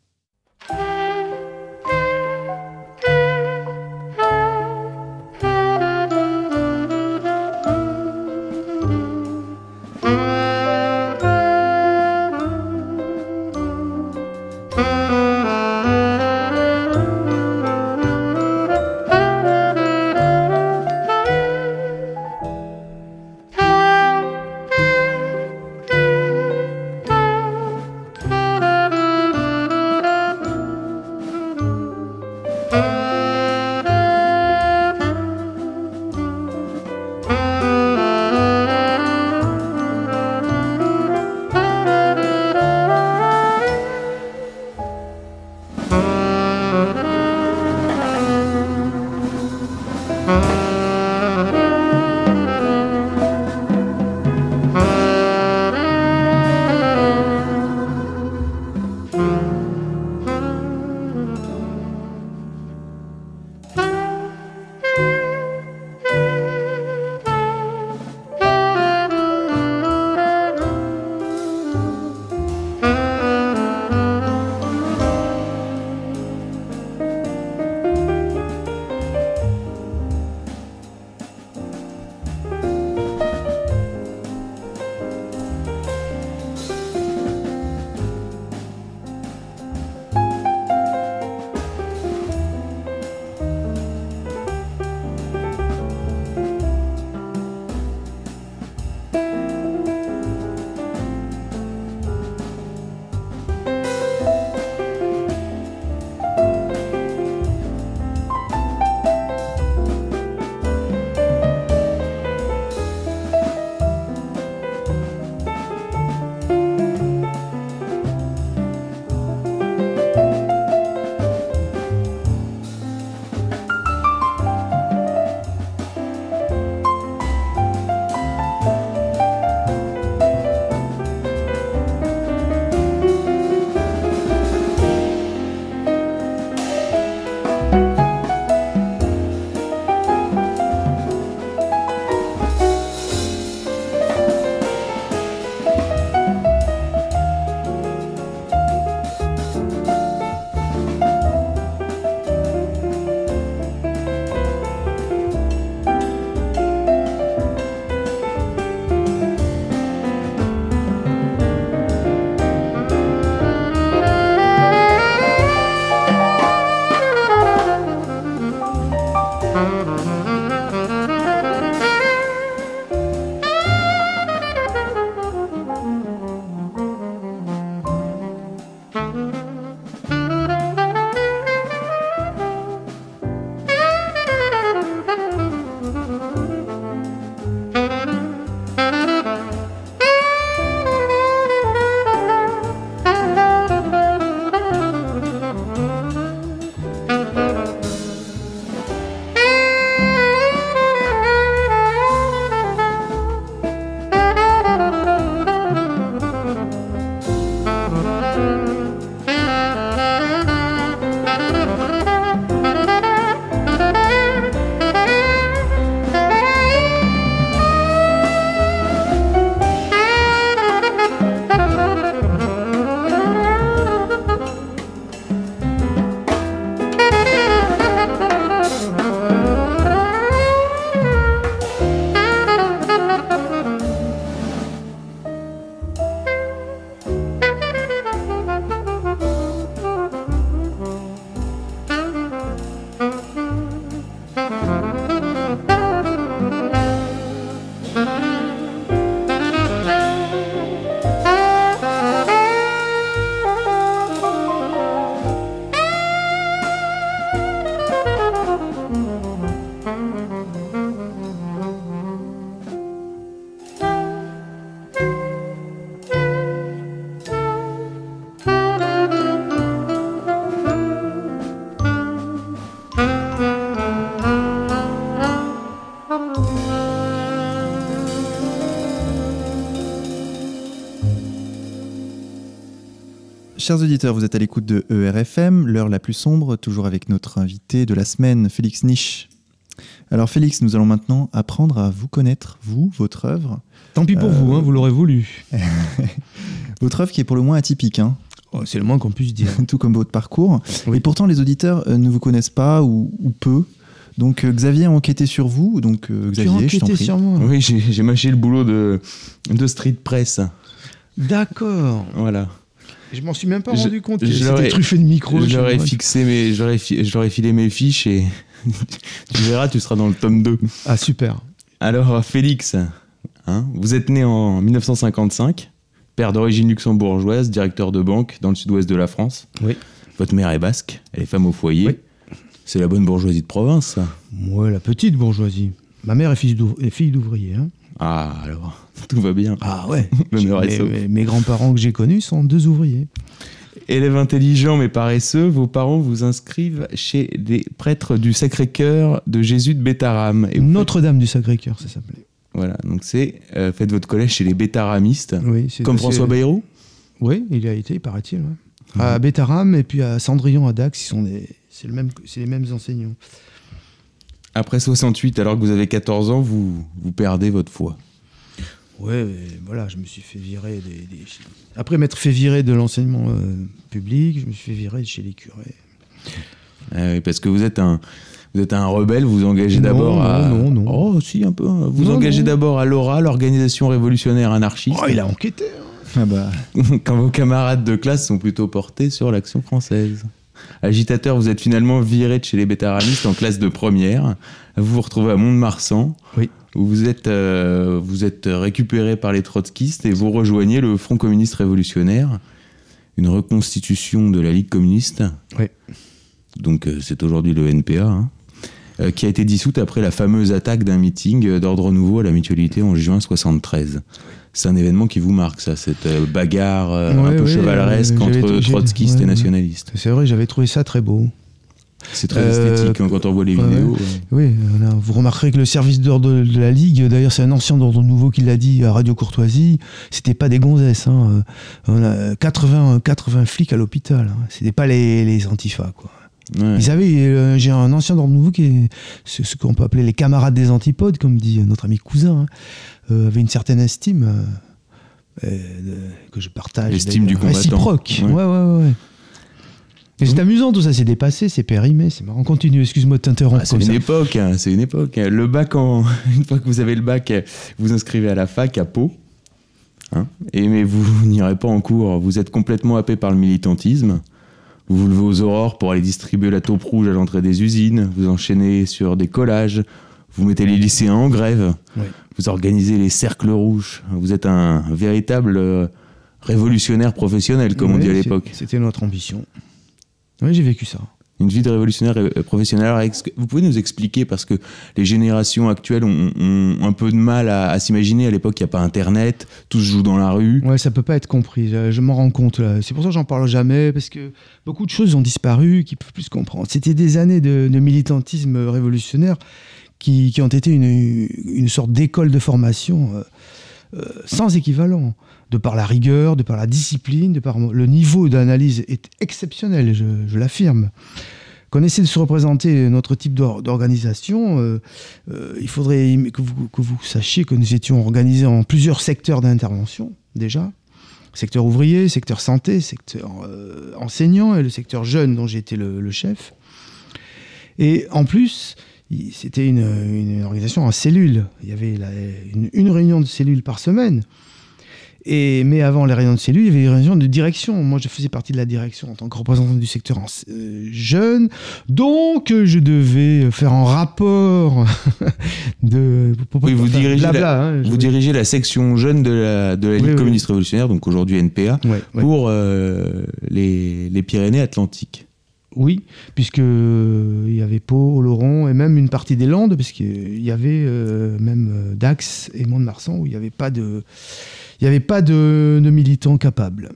Chers auditeurs, vous êtes à l'écoute de ERFM, l'heure la plus sombre, toujours avec notre invité de la semaine, Félix Niche. Alors Félix, nous allons maintenant apprendre à vous connaître, vous, votre œuvre. Tant pis pour Euh, vous, hein, vous l'aurez voulu. Votre œuvre qui est pour le moins atypique, hein, Oh, c'est le moins qu'on puisse dire. tout comme votre parcours. Oui. Et pourtant, les auditeurs euh, ne vous connaissent pas ou, ou peu. Donc euh, Xavier a enquêté sur vous. Donc euh, Tu as Xavier, je t'en enquêté prie. sur moi. Oui, j'ai j'ai mâché le boulot de, de street press. D'accord. Voilà. Je m'en suis même pas rendu compte c'était truffé de micro. Je leur ai fixé mes, je leur ai fi- je leur ai filé mes fiches et tu verras, tu seras dans le tome 2. Ah super. Alors, Félix, hein, vous êtes né en 1955, père d'origine luxembourgeoise, directeur de banque dans le sud-ouest de la France. Oui. Votre mère est basque, elle est femme au foyer. Oui. C'est la bonne bourgeoisie de province, ça. Moi, la petite bourgeoisie. Ma mère est fille d'ouvr- est fille d'ouvrier. hein. Ah, alors, tout va bien. Ah ouais. Mes, mes- mes grands-parents que j'ai connus sont deux ouvriers. Élève intelligent mais paresseux, vos parents vous inscrivent chez des prêtres du Sacré-Cœur de Jésus de vous Notre-Dame du Sacré-Cœur, ça s'appelait. Voilà, donc c'est, euh, faites votre collège chez les Bétaramistes, Oui, c'est- comme François Bayrou? Oui, il y a été, paraît-il. ouais. À Bétarame et puis à Cendrillon à Dax, ils sont des- c'est le même, c'est les mêmes enseignants. Après 68, alors que vous avez 14 ans, vous, vous perdez votre foi. Ouais, voilà, je me suis fait virer des, des- Après m'être fait virer de l'enseignement euh, public, je me suis fait virer de chez les curés. Oui, parce que vous êtes un, vous êtes un rebelle, vous engagez d'abord à. non, non, non. Oh, si, un peu. hein. Vous Non, engagez d'abord à l'ORA, l'organisation révolutionnaire anarchiste, Oh, il a enquêté. hein. Ah bah, quand vos camarades de classe sont plutôt portés sur l'action française. Agitateur, vous êtes finalement viré de chez les bétaramistes en classe de première. Vous vous retrouvez à Mont-de-Marsan. Oui. où Vous êtes, euh, vous êtes récupéré par les trotskistes et vous rejoignez le Front communiste révolutionnaire, une reconstitution de la Ligue communiste. Oui. Donc euh, c'est aujourd'hui le NPA, hein, qui a été dissoute après la fameuse attaque d'un meeting euh, d'ordre nouveau à la mutualité en juin 73. C'est un événement qui vous marque, ça, cette euh, bagarre euh, un peu ouais, chevaleresque euh, entre trotskistes ouais, et nationalistes. C'est vrai, j'avais trouvé ça très beau. C'est très Euh, esthétique hein, quand on voit les vidéos. Oui, vous remarquerez que le service d'ordre de la Ligue, d'ailleurs c'est un ancien d'ordre nouveau qui l'a dit à Radio Courtoisie, c'était pas des gonzesses. Hein. Euh, On a 80, 80 flics à l'hôpital. Hein. C'était pas les, les antifas. Quoi. Ouais. Ils avaient, euh, j'ai un ancien d'ordre nouveau qui est ce, ce qu'on peut appeler les camarades des antipodes, comme dit notre ami cousin, hein, euh, avait une certaine estime euh, que je partage. L'estime du combattant. Réciproque. Ouais. Ouais, ouais, c'est amusant tout ça, c'est dépassé, c'est périmé, c'est marrant. Continue, excuse-moi de t'interrompre. Ah, c'est une ça. époque, hein, c'est une époque. hein. Le bac, en... une fois que vous avez le bac, vous inscrivez à la fac à Pau. Hein, et mais vous n'irez pas en cours. Vous êtes complètement happé par le militantisme. Vous vous levez aux aurores pour aller distribuer la taupe rouge à l'entrée des usines. Vous enchaînez sur des collages. Vous mettez les lycéens en grève. Oui. Vous organisez les cercles rouges. Vous êtes un véritable euh, révolutionnaire professionnel, comme on dit à l'époque. C'était notre ambition. Oui, j'ai vécu ça. Une vie de révolutionnaire euh, professionnel. Alors, vous pouvez nous expliquer, parce que les générations actuelles ont, un peu de mal à, s'imaginer. À l'époque, il n'y a pas Internet, tout se joue dans la rue. Ouais, ça peut pas être compris. Je, m'en rends compte. C'est pour ça que j'en parle jamais, parce que beaucoup de choses ont disparu, qui peuvent plus se comprendre. C'était des années de, militantisme révolutionnaire qui, qui ont été une, une sorte d'école de formation euh, euh, sans équivalent. De par la rigueur, de par la discipline, le niveau d'analyse est exceptionnel, je, l'affirme. Qu'on essaie de se représenter notre type d'or- d'organisation, euh, euh, il faudrait que vous, sachiez que nous étions organisés en plusieurs secteurs d'intervention, déjà. Secteur ouvrier, secteur santé, secteur euh, enseignant et le secteur jeune dont j'étais le, le chef. Et en plus, c'était une, organisation en cellules. Il y avait une réunion de cellules par semaine. Et, mais avant les réunions de cellules, il y avait des réunions de direction. Moi, je faisais partie de la direction en tant que représentant du secteur en- euh, jeune. Donc, je devais faire un rapport de. Oui, vous enfin, dirigez blabla, la- hein, Vous dirigez la section jeune de la, de la Ligue Oui, oui. communiste révolutionnaire, donc aujourd'hui NPA, Ouais, ouais. pour euh, les, les Pyrénées-Atlantiques. Oui, puisque euh, il y avait Pau, Oloron et même une partie des Landes, parce qu'il y avait euh, même euh, Dax et Mont-de-Marsan où il n'y avait pas de, il y avait pas de, de militants capables.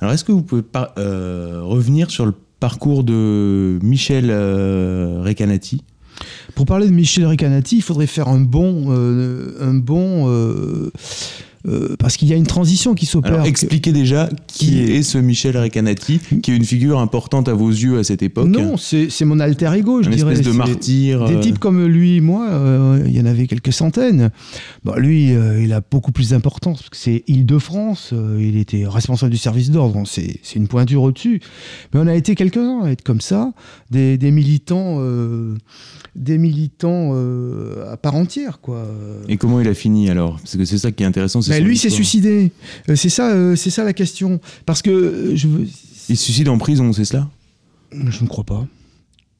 Alors, est-ce que vous pouvez euh, revenir sur le parcours de Michel euh, Recanati? Pour parler de Michel Recanati, il faudrait faire un bon, euh, un bon, euh, parce qu'il y a une transition qui s'opère. Expliquez déjà qui, est... ce Michel Recanati, qui est une figure importante à vos yeux à cette époque. Non, c'est mon alter ego, je une dirais. espèce de martyr. Des euh, types comme lui, moi, euh, il y en avait quelques centaines. Bon, lui, euh, il a beaucoup plus d'importance parce que c'est Île-de-France. il était responsable du service d'ordre. C'est une pointure au-dessus. Mais on a été quelques-uns à être comme ça, des, des militants, des militants à part entière, quoi. Et comment il a fini alors? Parce que c'est ça qui est intéressant. c'est Ben, son lui s'est suicidé. Euh, c'est ça, euh, c'est ça la question. Parce que euh, je. Il se suicide en prison, c'est cela? Je ne crois pas.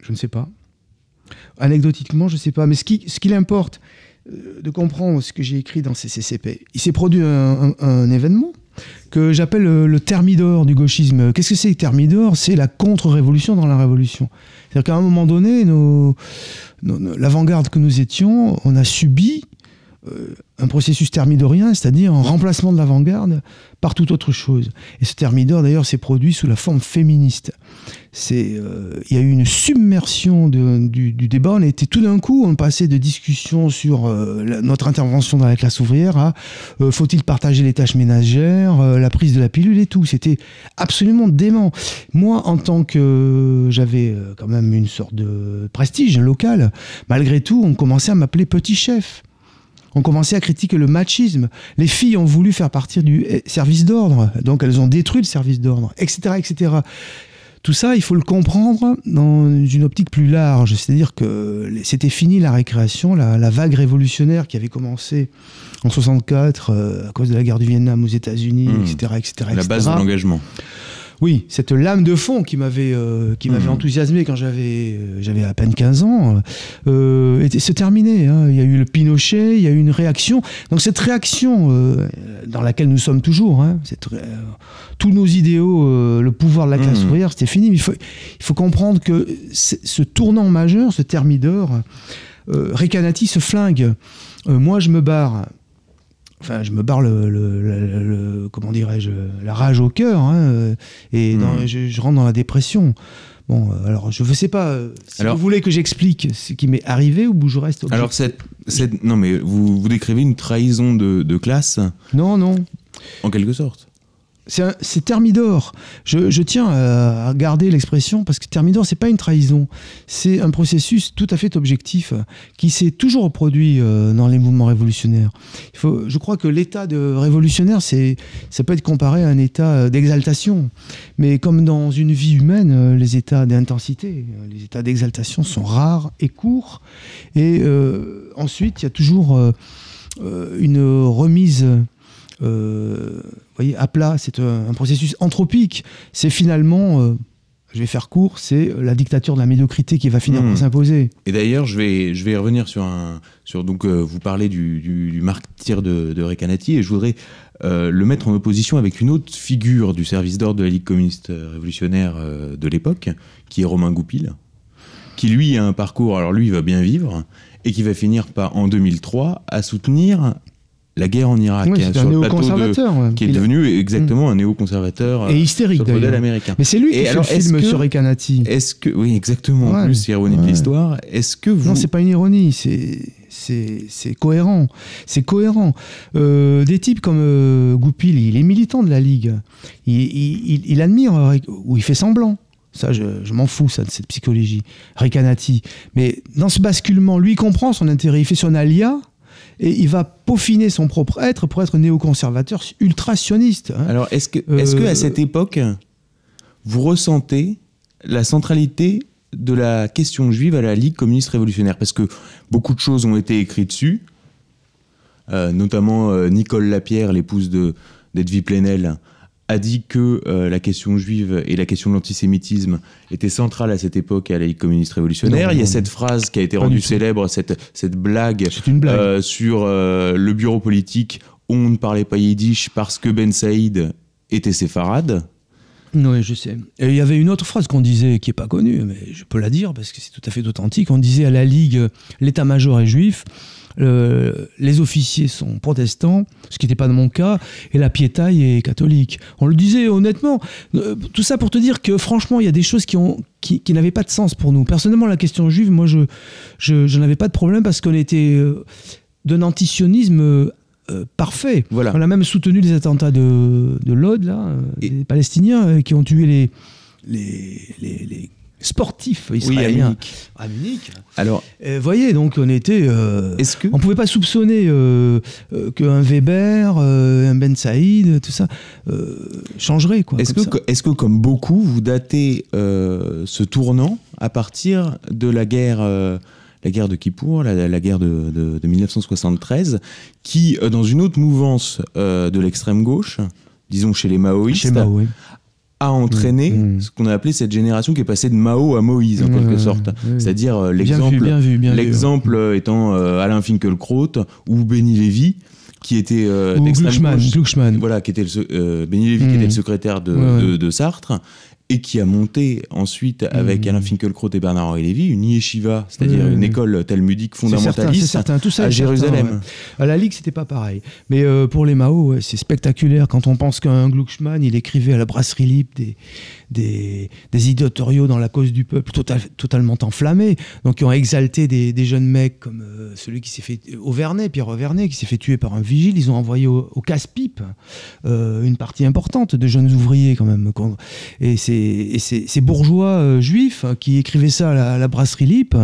Je ne sais pas. Anecdotiquement, je ne sais pas. Mais ce qui, ce qu'il importe de comprendre ce que j'ai écrit dans CCCP, il s'est produit un, un- un événement que j'appelle le, le thermidor du gauchisme. Qu'est-ce que c'est que thermidor? C'est la contre-révolution dans la révolution. C'est-à-dire qu'à un moment donné, nos- nos- nos- l'avant-garde que nous étions, on a subi un processus thermidorien, c'est-à-dire un remplacement de l'avant-garde par toute autre chose. Et ce thermidor, d'ailleurs, s'est produit sous la forme féministe. Euh, il y a eu une submersion du, débat. On été tout d'un coup, on passait de discussions sur euh, notre intervention dans la classe ouvrière à euh, faut-il partager les tâches ménagères, euh, la prise de la pilule et tout. C'était absolument dément. Moi, en tant que j'avais euh, quand même une sorte de prestige local, malgré tout, on commençait à m'appeler petit chef. On commençait à critiquer le machisme. Les filles ont voulu faire partir du eh, service d'ordre, donc elles ont détruit le service d'ordre, etc., etc. Tout ça, il faut le comprendre dans une optique plus large. C'est-à-dire que c'était fini la récréation, la, la vague révolutionnaire qui avait commencé en 64 euh, à cause de la guerre du Vietnam aux États-Unis, Mmh. etc., etc., La etc. base de l'engagement. Oui, cette lame de fond qui m'avait euh, qui m'avait Mhm. enthousiasmé quand j'avais euh, j'avais à peine 15 ans euh, était se terminait. hein. Il y a eu le Pinochet, il y a eu une réaction. Donc cette réaction euh, dans laquelle nous sommes toujours, hein, cette tous nos idéaux, le pouvoir de la classe Mhm. ouvrière, c'était fini. Mais il faut il faut comprendre que ce tournant majeur, ce thermidor, Recanati se flingue. Moi, je me barre. Enfin, je me barre le, le- le- le- comment dirais-je, la rage au cœur, hein, euh, et dans- Mhm. je, je rentre dans la dépression. Bon, euh, alors je ne sais pas euh, si Alors- vous voulez que j'explique ce qui m'est arrivé ou je reste. objectif. Alors, cette, cette- non, mais vous, vous décrivez une trahison de, de classe, non, non, en quelque sorte. C'est Thermidor. Je, tiens à, garder l'expression parce que Thermidor, c'est pas une trahison. C'est un processus tout à fait objectif euh, qui s'est toujours reproduit euh, dans les mouvements révolutionnaires. Je crois que l'état de révolutionnaire, c'est, ça peut être comparé à un état euh, d'exaltation. Mais comme dans une vie humaine, les états d'intensité, les états d'exaltation sont rares et courts. Et ensuite, il y a toujours une remise. Euh, vous voyez, à plat, c'est un, processus anthropique. C'est finalement, euh, je vais faire court, c'est la dictature de la médiocrité qui va finir Mmh. par s'imposer. Et d'ailleurs, je vais, je vais revenir sur un. Sur, donc, euh, vous parlez du, du, du martyr de, de Recanati, et je voudrais euh, le mettre en opposition avec une autre figure du service d'ordre de la Ligue communiste révolutionnaire de l'époque, qui est Romain Goupil, qui lui a un parcours, alors lui, il va bien vivre, et qui va finir par, en 2003, à soutenir la guerre en Irak, Oui, hein, sur un le plateau de. néoconservateur. ouais. qui est Il devenu exactement un néoconservateur Et euh, hystérique sur le modèle d'ailleurs. américain. Mais c'est lui qui Et fait alors, le est-ce film que- sur Recanati. Est-ce que. Oui, exactement, en Ouais, plus, ironie de l'histoire. Est-ce que vous. Non, c'est pas une ironie, c'est c'est cohérent. C'est cohérent. Euh, des types comme euh, Goupil, il est militant de la Ligue. Il, il, il- il admire, ou il fait semblant. Ça, je, je m'en fous, ça, de cette psychologie. Recanati. Mais dans ce basculement, lui il comprend son intérêt. Il fait son alia et il va peaufiner son propre être pour être néoconservateur ultra-sioniste. hein. Alors, est-ce que, est-ce que Euh, à cette époque, vous ressentez la centralité de la question juive à la Ligue communiste révolutionnaire? Parce que beaucoup de choses ont été écrites dessus, euh, notamment euh, Nicole Lapierre, l'épouse de d'Edwy Plenel, a dit que euh, la question juive et la question de l'antisémitisme étaient centrales à cette époque à la Ligue communiste révolutionnaire. Non, Il y a non, cette phrase qui a été Pas rendue célèbre, cette, cette blague euh, sur euh, le bureau politique où on ne parlait pas yiddish parce que Ben Saïd était séfarade. Oui, je sais. Et il y avait une autre phrase qu'on disait qui est pas connue, mais je peux la dire parce que c'est tout à fait authentique. On disait à la Ligue, l'état-major est juif, euh, les officiers sont protestants, ce qui n'était pas de mon cas, et la piétaille est catholique. On le disait honnêtement. Euh, tout ça pour te dire que franchement, il y a des choses qui, ont, qui, qui n'avaient pas de sens pour nous. Personnellement, la question juive, moi, je, je, je n'avais pas de problème parce qu'on était euh, d'un antisionisme euh, parfait. Voilà. On a même soutenu les attentats de, de Lod, là, Et- des Palestiniens qui ont tué les, les, les, les sportifs Oui, à Munich. Alors, Vous voyez, donc on était. euh, est-ce que on pouvait pas soupçonner euh, euh, qu'un Weber, euh, un Ben Saïd, tout ça, euh, changerait. Quoi, Est-ce que, est-ce que, comme beaucoup, vous datez euh, ce tournant à partir de la guerre, euh, la guerre de Kippour, la, la guerre de, de- de 1973, qui, euh, dans une autre mouvance euh, de l'extrême gauche, disons chez les maoïstes, Chez Mao, oui. A entraîné Mm, mm. ce qu'on a appelé cette génération qui est passée de Mao à Moïse, en Ouais, quelque sorte. C'est-à-dire euh, l'exemple étant euh, Alain Finkielkraut ou Benny Lévy, qui était euh, Glucksmann. Glucksmann. Voilà, qui était le, euh, Benny Lévy, qui Mm. était le secrétaire de, Ouais, ouais. de- de Sartre, et qui a monté ensuite, avec Mm. Alain Finkielkraut et Bernard-Henri Lévy, une yeshiva, c'est-à-dire Ouais, une école talmudique fondamentaliste certain. Tout ça à certain, Jérusalem. ouais. À la Ligue, c'était pas pareil. Mais euh, pour les Mao, ouais, c'est spectaculaire quand on pense qu'un Glucksmann, il écrivait à la brasserie libre des, des, des dans la cause du peuple total- totalement enflammés, donc qui ont exalté des, jeunes mecs comme euh, celui qui s'est fait Auvernet, Pierre Auvernet, qui s'est fait tuer par un vigile. Ils ont envoyé au, casse-pipe euh, une partie importante de jeunes ouvriers quand même. Et ces, bourgeois euh, juifs hein, qui écrivaient ça à la, à la brasserie Lippe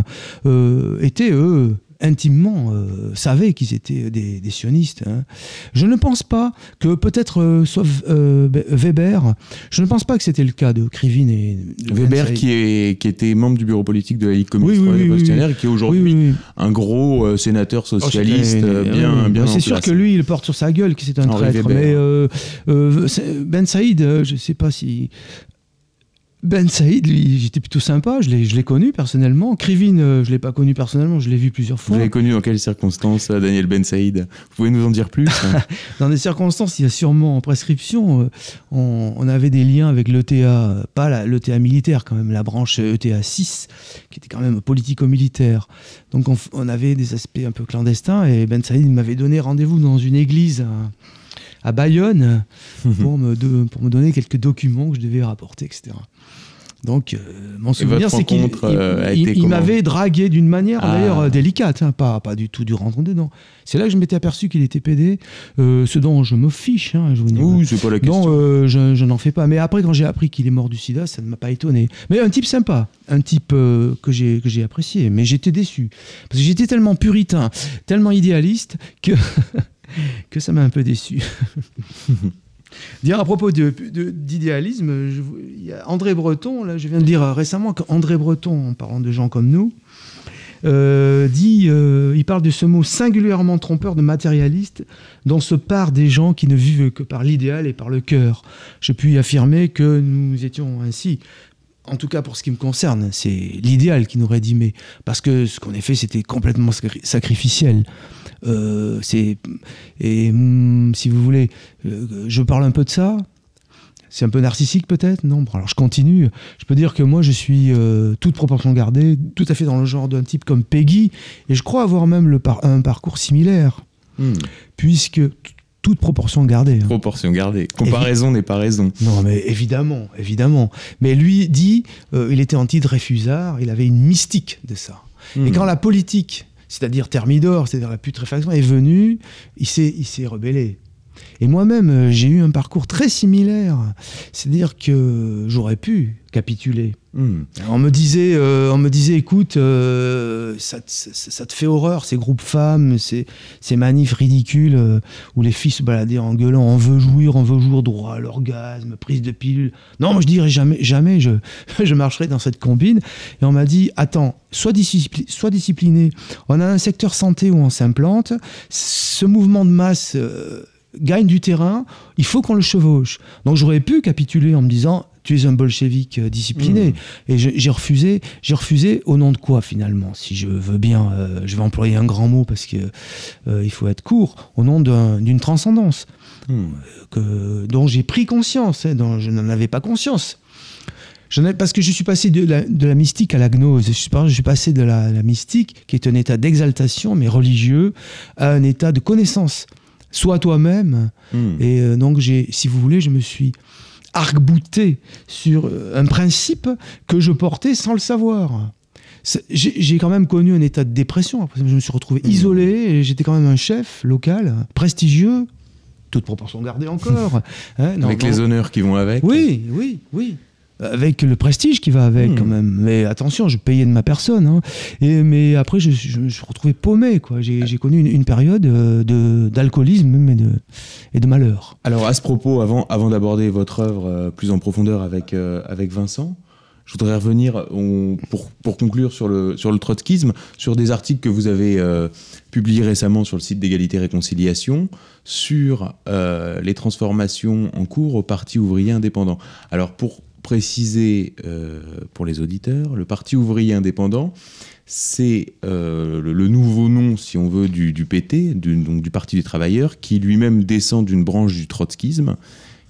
étaient, eux, intimement, euh, savaient qu'ils étaient des, des sionistes. hein. Je ne pense pas que, peut-être, euh, sauf euh, Be- Weber, je ne pense pas que c'était le cas de Krivin et de Weber, qui, est, qui était membre du bureau politique de la Ligue communiste Oui, oui, oui, oui, révolutionnaire, et qui est aujourd'hui un gros euh, sénateur Oh, socialiste bien, bien en C'est sûr que lui, il porte sur sa gueule que c'est un Henri traître. Weber. Mais Ben Saïd, je sais pas si. Ben Saïd, lui, j'étais plutôt sympa, je l'ai, je l'ai connu personnellement. Krivin, euh, je l'ai pas connu personnellement, je l'ai vu plusieurs Vous fois. l'avez connu dans quelles circonstances, euh, Daniel Ben Saïd? Vous pouvez nous en dire plus hein? Dans des circonstances, il y a sûrement en prescription, euh, on, on avait des liens avec l'ETA, pas l'ETA militaire quand même, la branche ETA 6, qui était quand même politico-militaire. Donc on, avait des aspects un peu clandestins et Ben Saïd m'avait donné rendez-vous dans une église à, à Bayonne pour me, de- pour me donner quelques documents que je devais rapporter, etc. Donc, euh, mon souvenir, c'est qu'il il- euh, il- m'avait dragué d'une manière Ah. d'ailleurs euh, délicate, hein, pas, pas du tout du rentre dedans. C'est là que je m'étais aperçu qu'il était pédé, euh, ce dont je me fiche, hein, je vous dis. Oui, c'est pas la question. Non, je, je n'en fais pas. Mais après, quand j'ai appris qu'il est mort du sida, ça ne m'a pas étonné. Mais un type sympa, un type que j'ai que j'ai apprécié. Mais j'étais déçu parce que j'étais tellement puritain, tellement idéaliste que que ça m'a un peu déçu. Dire à propos d'idéalisme, André Breton, là, je viens de euh, récemment qu'André Breton, en parlant de gens comme nous, euh, dit, euh, il parle de ce mot singulièrement trompeur de matérialiste dont se part des gens qui ne vivent que par l'idéal et par le cœur. Je puis affirmer que nous étions ainsi. En tout cas, pour ce qui me concerne, c'est l'idéal qui nous rédimait. Parce que ce qu'on a fait, c'était complètement sacri- sacrificiel. Euh, c'est et hum, si vous voulez, euh, je parle un peu de ça. C'est un peu narcissique peut-être? Non Bon, alors je continue. Je peux dire que moi je suis, euh, toute proportion gardée, tout à fait dans le genre d'un type comme Peggy, et je crois avoir même le par- un parcours similaire, Hmm. puisque toute proportion gardée. hein. Proportion gardée. Comparaison n'est pas raison. Non, mais évidemment, évidemment. Mais lui dit, euh, il était anti-Dreyfusard, il avait une mystique de ça. Et Hmm. quand la politique, c'est-à-dire Thermidor, c'est-à-dire la putréfaction, est venue, il s'est, il s'est rebellé. Et moi-même, euh, j'ai eu un parcours très similaire. C'est-à-dire que j'aurais pu capituler. Hmm. On me disait, euh, on me disait écoute, euh, ça, te- ça- ça te fait horreur, ces groupes femmes, ces, ces manifs ridicules euh, où les filles se baladaient en gueulant on veut jouir, on veut jouir droit à l'orgasme, prise de pilule. Non, moi je dirais jamais, jamais je, je marcherai dans cette combine. Et on m'a dit attends, sois, discipli- sois discipliné. On a un secteur santé où on s'implante. Ce mouvement de masse. Gagne du terrain, il faut qu'on le chevauche. Donc j'aurais pu capituler en me disant tu es un bolchevique euh, discipliné. Et je- j'ai refusé, j'ai refusé au nom de quoi finalement Si je veux bien, euh, je vais employer un grand mot parce que euh, il faut être court. Au nom d'un- d'une transcendance Hmm. que, dont j'ai pris conscience, hein, dont je n'en avais pas conscience. Ai- parce que je suis passé de la, de la mystique à la gnose. Je suis, pas- je suis passé de la, la mystique, qui est un état d'exaltation, mais religieux, à un état de connaissance. Sois toi-même. Hmm. Et euh, donc, j'ai, si vous voulez, je me suis arc-bouté sur euh, un principe que je portais sans le savoir. j'ai quand même connu un état de dépression. Après, je me suis retrouvé Mmh. isolé. J'étais quand même un chef local, prestigieux, toute proportion gardée encore. hein, non, Avec non. les honneurs qui vont avec. Oui, oui, oui. Avec le prestige qui va avec Hmm. quand même. Mais attention, je payais de ma personne. hein. Et, mais après, je, je me suis retrouvé paumé. quoi. J'ai j'ai connu une, une période euh, de- d'alcoolisme et de, et de malheur. Alors à ce propos, avant, avant d'aborder votre œuvre euh, plus en profondeur avec, euh, avec Vincent, je voudrais revenir on- pour, pour conclure sur le, sur le trotskisme, sur des articles que vous avez euh, publiés récemment sur le site d'égalité et réconciliation, sur euh, les transformations en cours au Parti ouvrier indépendant. Alors pour préciser euh, pour les auditeurs, le Parti ouvrier indépendant, c'est euh, le, le nouveau nom, si on veut, du, du PT, du, donc du Parti des travailleurs, qui lui-même descend d'une branche du trotskisme,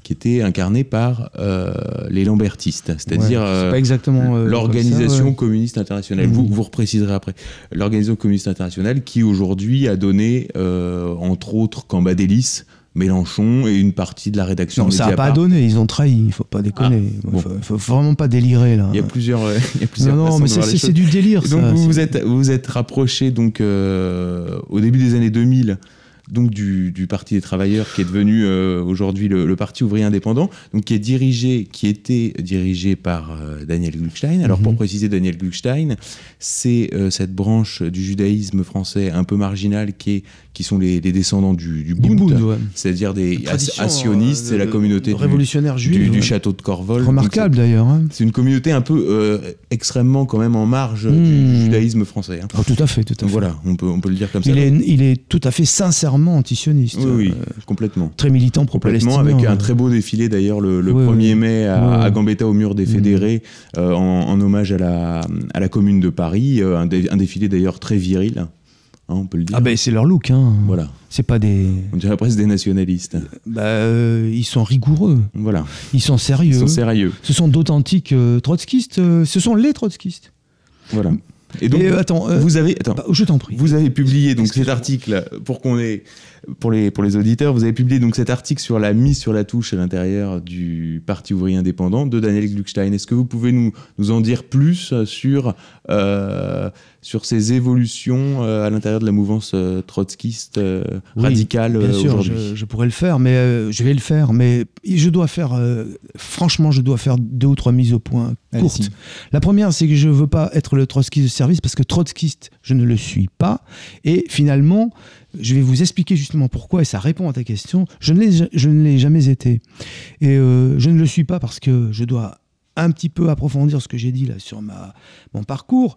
qui était incarné par euh, les lambertistes, c'est-à-dire Ouais, l'Organisation communiste internationale. Vous, vous repréciserez après. L'Organisation communiste internationale qui aujourd'hui a donné, entre autres, Cambadélis, Mélenchon et une partie de la rédaction Non, ça n'a pas donné. Ils ont trahi. Il faut pas déconner. Ah, Il bon. faut, faut vraiment pas délirer là. Il y a plusieurs, euh, il y a plusieurs non, non, mais c'est du délire. Et donc ça. vous vous êtes, vous vous êtes rapproché donc euh, au début des années 2000 donc du, du Parti des travailleurs qui est devenu euh, aujourd'hui le, le Parti ouvrier indépendant, donc qui est dirigé, qui était dirigé par euh, Daniel Gluckstein. Alors pour Mhm. préciser, Daniel Gluckstein, c'est euh, cette branche du judaïsme français un peu marginale qui est qui sont les, les descendants du, du Du Bund, Bund, ouais. c'est-à-dire des assionistes, euh, c'est la de- communauté du, révolutionnaire du, du ouais. château de Corvol. Remarquable d'ailleurs. hein. c'est une communauté un peu euh, extrêmement quand même en marge Hmm. du judaïsme français. hein. Oh, tout à fait, tout à Donc fait. voilà, on peut, on peut le dire comme ça. Il est, il est tout à fait sincèrement antisioniste. Oui, oui, euh, complètement. très militant Complètement, pro-palestinien. avec un euh. très beau défilé d'ailleurs le, le Ouais, 1er ouais. mai à, Ouais. à Gambetta au mur des Mhm. fédérés euh, en, en hommage à la, à la commune de Paris. euh, un, dé- un défilé d'ailleurs très viril, hein, on peut le dire. Ah ben c'est leur look. Hein. Voilà, C'est pas des. on dirait presque des nationalistes. Bah, euh, ils sont rigoureux. Voilà, Ils sont sérieux. ils sont sérieux. Ce sont d'authentiques euh, trotskistes. euh, ce sont les trotskistes. Voilà. Et donc, Et, attends, vous avez... Attends, bah, je t'en prie. Vous avez publié donc cet article pour qu'on ait pour les pour les auditeurs, vous avez publié donc cet article sur la mise sur la touche à l'intérieur du Parti ouvrier indépendant de Daniel Gluckstein. Est-ce que vous pouvez nous nous en dire plus sur euh, sur ces évolutions euh, à l'intérieur de la mouvance euh, trotskiste euh, Oui, radicale Bien sûr, je, je pourrais le faire, mais je vais le faire. Mais je dois faire, franchement, je dois faire deux ou trois mises au point courtes. La première, c'est que je veux pas être le trotskiste de service parce que trotskiste, je ne le suis pas. Et finalement, je vais vous expliquer justement pourquoi, et ça répond à ta question. Je ne l'ai, je ne l'ai jamais été. Et euh, je ne le suis pas parce que je dois un petit peu approfondir ce que j'ai dit là sur ma, mon parcours.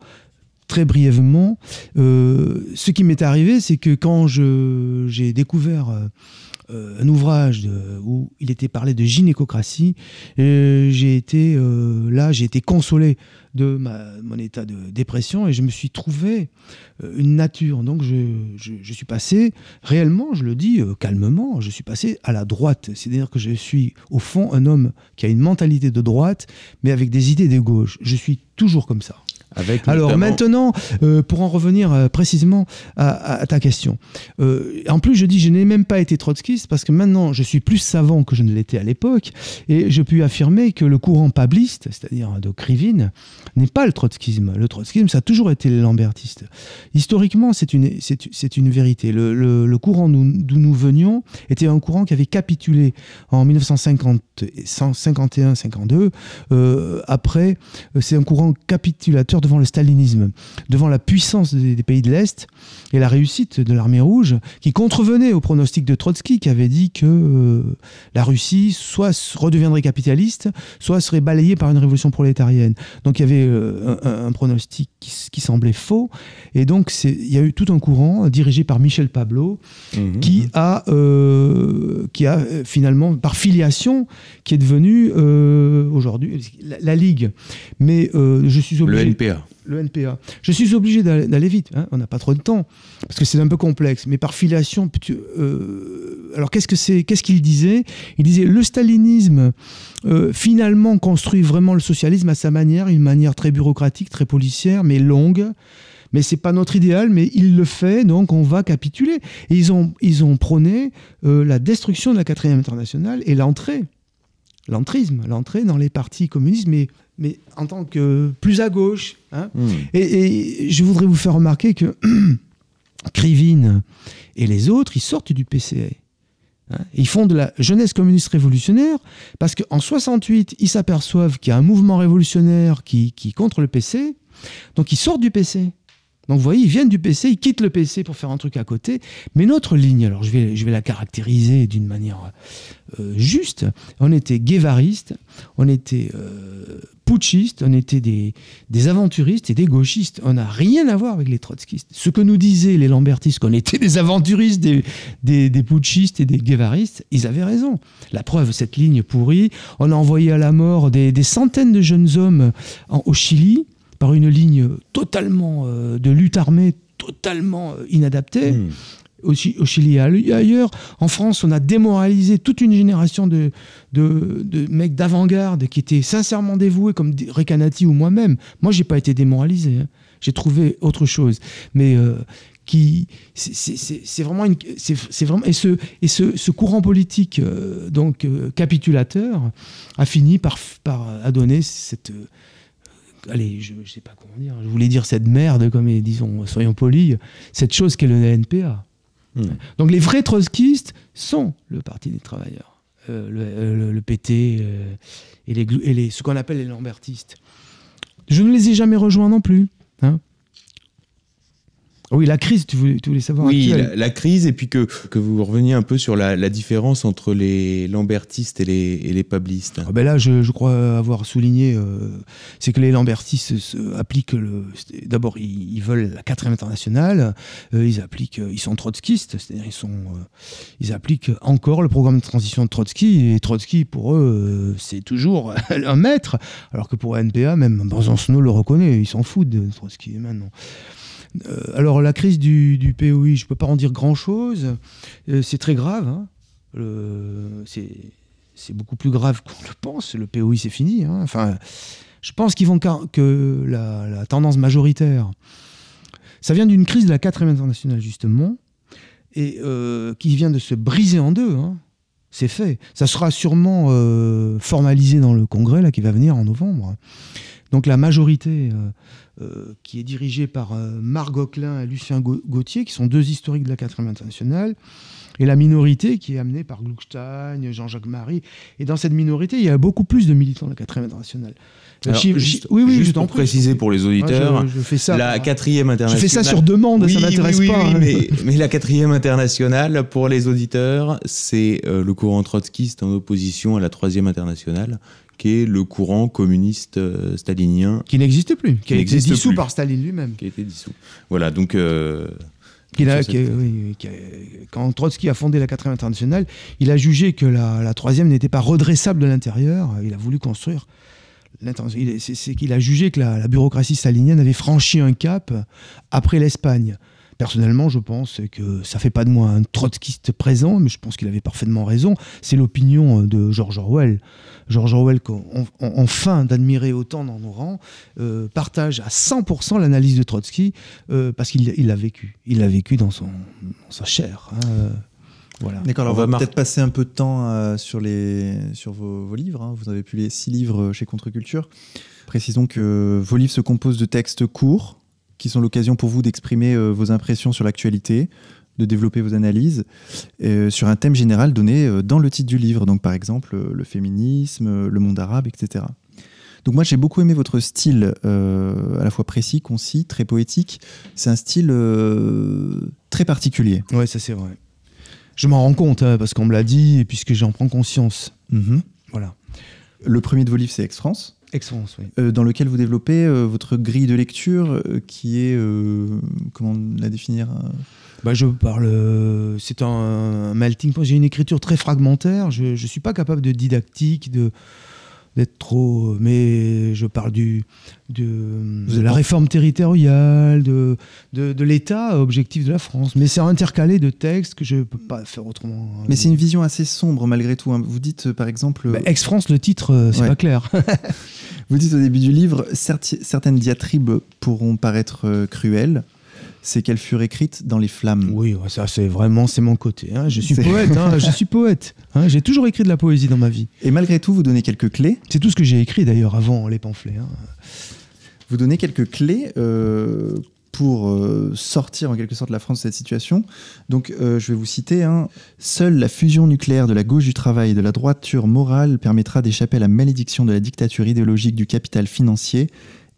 Très brièvement, euh, ce qui m'est arrivé, c'est que quand je, j'ai découvert euh, un ouvrage où il était parlé de gynécocratie, euh, j'ai été euh, là, j'ai été consolé de mon état de dépression et je me suis trouvé euh, une nature. Donc je, je- je suis passé, réellement, je le dis euh, calmement, je suis passé à la droite. C'est-à-dire que je suis au fond un homme qui a une mentalité de droite, mais avec des idées de gauche. Je suis toujours comme ça. Avec Alors notamment- maintenant, euh, pour en revenir euh, précisément à, à- à ta question, euh, en plus je dis je n'ai même pas été trotskiste parce que maintenant je suis plus savant que je ne l'étais à l'époque et je puis affirmer que le courant pabliste, c'est-à-dire de Krivine, n'est pas le trotskisme. Le trotskisme, ça a toujours été les lambertistes. Historiquement, c'est une, c'est, une vérité. Le, le- le courant d'où nous venions était un courant qui avait capitulé en 1951-52. Euh, après, c'est un courant capitulateur devant le stalinisme, devant la puissance des, pays de l'Est et la réussite de l'armée rouge, qui contrevenait au pronostic de Trotsky, qui avait dit que euh, la Russie soit redeviendrait capitaliste, soit serait balayée par une révolution prolétarienne. Donc il y avait euh, un pronostic qui, semblait faux, et donc c'est- il y a eu tout un courant dirigé par Michel Pablo, Mhm. qui a, euh, qui a euh, finalement, par filiation, qui est devenu euh, aujourd'hui la, la Ligue. Mais euh, je suis le obligé. NPA. Le NPA. Je suis obligé d'aller vite, hein, on n'a pas trop de temps, parce que c'est un peu complexe, mais par filiation, euh, alors qu'est-ce que c'est Qu'est-ce qu'il disait? Il disait le stalinisme euh, finalement construit vraiment le socialisme à sa manière, une manière très bureaucratique, très policière, mais longue. Mais c'est pas notre idéal, mais il le fait, donc on va capituler. Et ils ont, ils ont prôné euh, la destruction de la quatrième internationale et l'entrée l'entrisme, l'entrée dans les partis communistes, mais, mais en tant que plus à gauche. hein. Hmm. Et, et je voudrais vous faire remarquer que Krivine et les autres, ils sortent du PCA. hein. Ils font de la jeunesse communiste révolutionnaire parce qu'en 68, ils s'aperçoivent qu'il y a un mouvement révolutionnaire qui, qui est contre le PC. Donc ils sortent du PC. Donc vous voyez, ils viennent du PC, ils quittent le PC pour faire un truc à côté. Mais notre ligne, alors je vais, la caractériser d'une manière euh, juste. On était guévariste, on était euh, putschiste, on était des, aventuristes et des gauchistes. On n'a rien à voir avec les trotskistes. Ce que nous disaient les lambertistes, qu'on était des aventuristes, des, des, putschistes et des guévaristes, ils avaient raison. La preuve, cette ligne pourrie, on a envoyé à la mort des, des centaines de jeunes hommes au Chili par une ligne totalement euh, de lutte armée, totalement euh, inadaptée Hmm. au, Chi- au Chili et aille- ailleurs. En France, on a démoralisé toute une génération de, de, de mecs d'avant-garde qui étaient sincèrement dévoués, comme Recanati ou moi-même. Moi, j'ai pas été démoralisé. hein. J'ai trouvé autre chose. Mais euh, qui, c'est- vraiment une, c'est vraiment et ce et ce, ce courant politique euh, donc euh, capitulateur a fini par par cette allez, je, je sais pas comment dire, je voulais dire cette merde, comme disons, soyons polis, cette chose qu'est le NPA. Hmm. Donc les vrais trotskistes sont le Parti des travailleurs, euh, le, euh, le- le PT euh, et, les, glu- et les, ce qu'on appelle les lambertistes. Je ne les ai jamais rejoints non plus. hein. Oui, la crise, tu voulais, tu voulais savoir. Oui, la, la crise, et puis que, que vous reveniez un peu sur la, la différence entre les lambertistes et les, et les pablistes. Ah ben là, je, je crois avoir souligné, euh, c'est que les Lambertistes appliquent le. D'abord, ils, ils veulent la quatrième internationale. euh, ils appliquent, euh, ils sont trotskistes, c'est-à-dire ils sont, euh, ils appliquent encore le programme de transition de Trotsky. Et Trotsky, pour eux, c'est toujours un maître, alors que pour NPA, même Besancenot le reconnaît. Ils s'en foutent de Trotsky maintenant. Euh, alors la crise du, POI, je peux pas en dire grand-chose. Euh, c'est très grave. hein. C'est beaucoup plus grave qu'on le pense. Le POI, c'est fini. hein. Enfin, je pense qu'ils vont que la, tendance majoritaire, ça vient d'une crise de la 4 internationale, justement, et euh, qui vient de se briser en deux. hein. C'est fait. Ça sera sûrement formalisé dans le congrès là, qui va venir en novembre. Donc la majorité qui est dirigée par euh, Marc Gauquelin et Lucien Gau- Gauthier, qui sont deux historiques de la 4 internationale, et la minorité qui est amenée par Gluckstein, Jean-Jacques Marie. Et dans cette minorité, il y a beaucoup plus de militants de la 4 internationale. Le Alors, chiffre- juste, oui, oui, juste je pour prie, je préciser pour les prie. auditeurs, je, je fais ça. la quatrième je internationale. fais ça sur demande, Oui, ça m'intéresse pas. hein. mais, mais la quatrième internationale, pour les auditeurs, c'est euh, le courant trotskiste en opposition à la troisième internationale, le courant communiste euh, stalinien Qui n'existe plus, qui, Qui a été dissous plus. par Staline lui-même. qui a été dissous. Voilà, donc euh, a- oui, a- quand Trotsky a fondé la 4 internationale, il a jugé que la, la troisième n'était pas redressable de l'intérieur. Il a voulu construire. il c'est qu'il a jugé que la, la bureaucratie stalinienne avait franchi un cap après l'Espagne. Personnellement, je pense que ça fait pas de moi un trotskiste présent, mais je pense qu'il avait parfaitement raison. C'est l'opinion de George Orwell. George Orwell, enfin d'admirer autant dans nos rangs, euh, partage à 100% l'analyse de Trotsky euh, parce qu'il il l'a vécu. Il l'a vécu dans, son, dans sa chair. hein, euh, voilà. D'accord, alors On va, peut-être passer un peu de temps euh, sur, les, sur vos, vos livres. hein. Vous avez pu les six livres chez Contre-Culture. Précisons que vos livres se composent de textes courts qui sont l'occasion pour vous d'exprimer euh, vos impressions sur l'actualité, de développer vos analyses euh, sur un thème général donné euh, dans le titre du livre. Donc par exemple euh, le féminisme, le monde arabe, etc. Donc moi j'ai beaucoup aimé votre style à la fois précis, concis, très poétique. C'est un style très particulier. Ouais, ça c'est vrai. Je m'en rends compte hein, parce qu'on me l'a dit et puisque j'en prends conscience. Mhm. Voilà. Le premier de vos livres c'est Ex-France. Ex-France, oui. euh, dans lequel vous développez euh, votre grille de lecture euh, qui est, euh, comment la définir Bah, je parle. euh, c'est un, un melting pot. J'ai une écriture très fragmentaire. Je ne suis pas capable de didactique, de d'être trop. Mais je parle du de, la réforme territoriale, de de, de l'État objectif de la France. Mais c'est intercalé de textes que je ne peux pas faire autrement. Mais c'est une vision assez sombre malgré tout. hein. Vous dites euh, par exemple, Bah, Ex-France, le titre, euh, c'est Ouais. pas clair. vous dites au début du livre, certaines diatribes pourront paraître euh, cruelles, c'est qu'elles furent écrites dans les flammes. Oui, ça c'est vraiment c'est mon côté. hein. Je suis poète, hein, je suis poète. hein. J'ai toujours écrit de la poésie dans ma vie. Et malgré tout, vous donnez quelques clés. C'est tout ce que j'ai écrit d'ailleurs avant les pamphlets. Vous donnez quelques clés euh, pour euh, sortir en quelque sorte la France de cette situation. Donc, euh, je vais vous citer. Seule la fusion nucléaire de la gauche du travail et de la droiture morale permettra d'échapper à la malédiction de la dictature idéologique du capital financier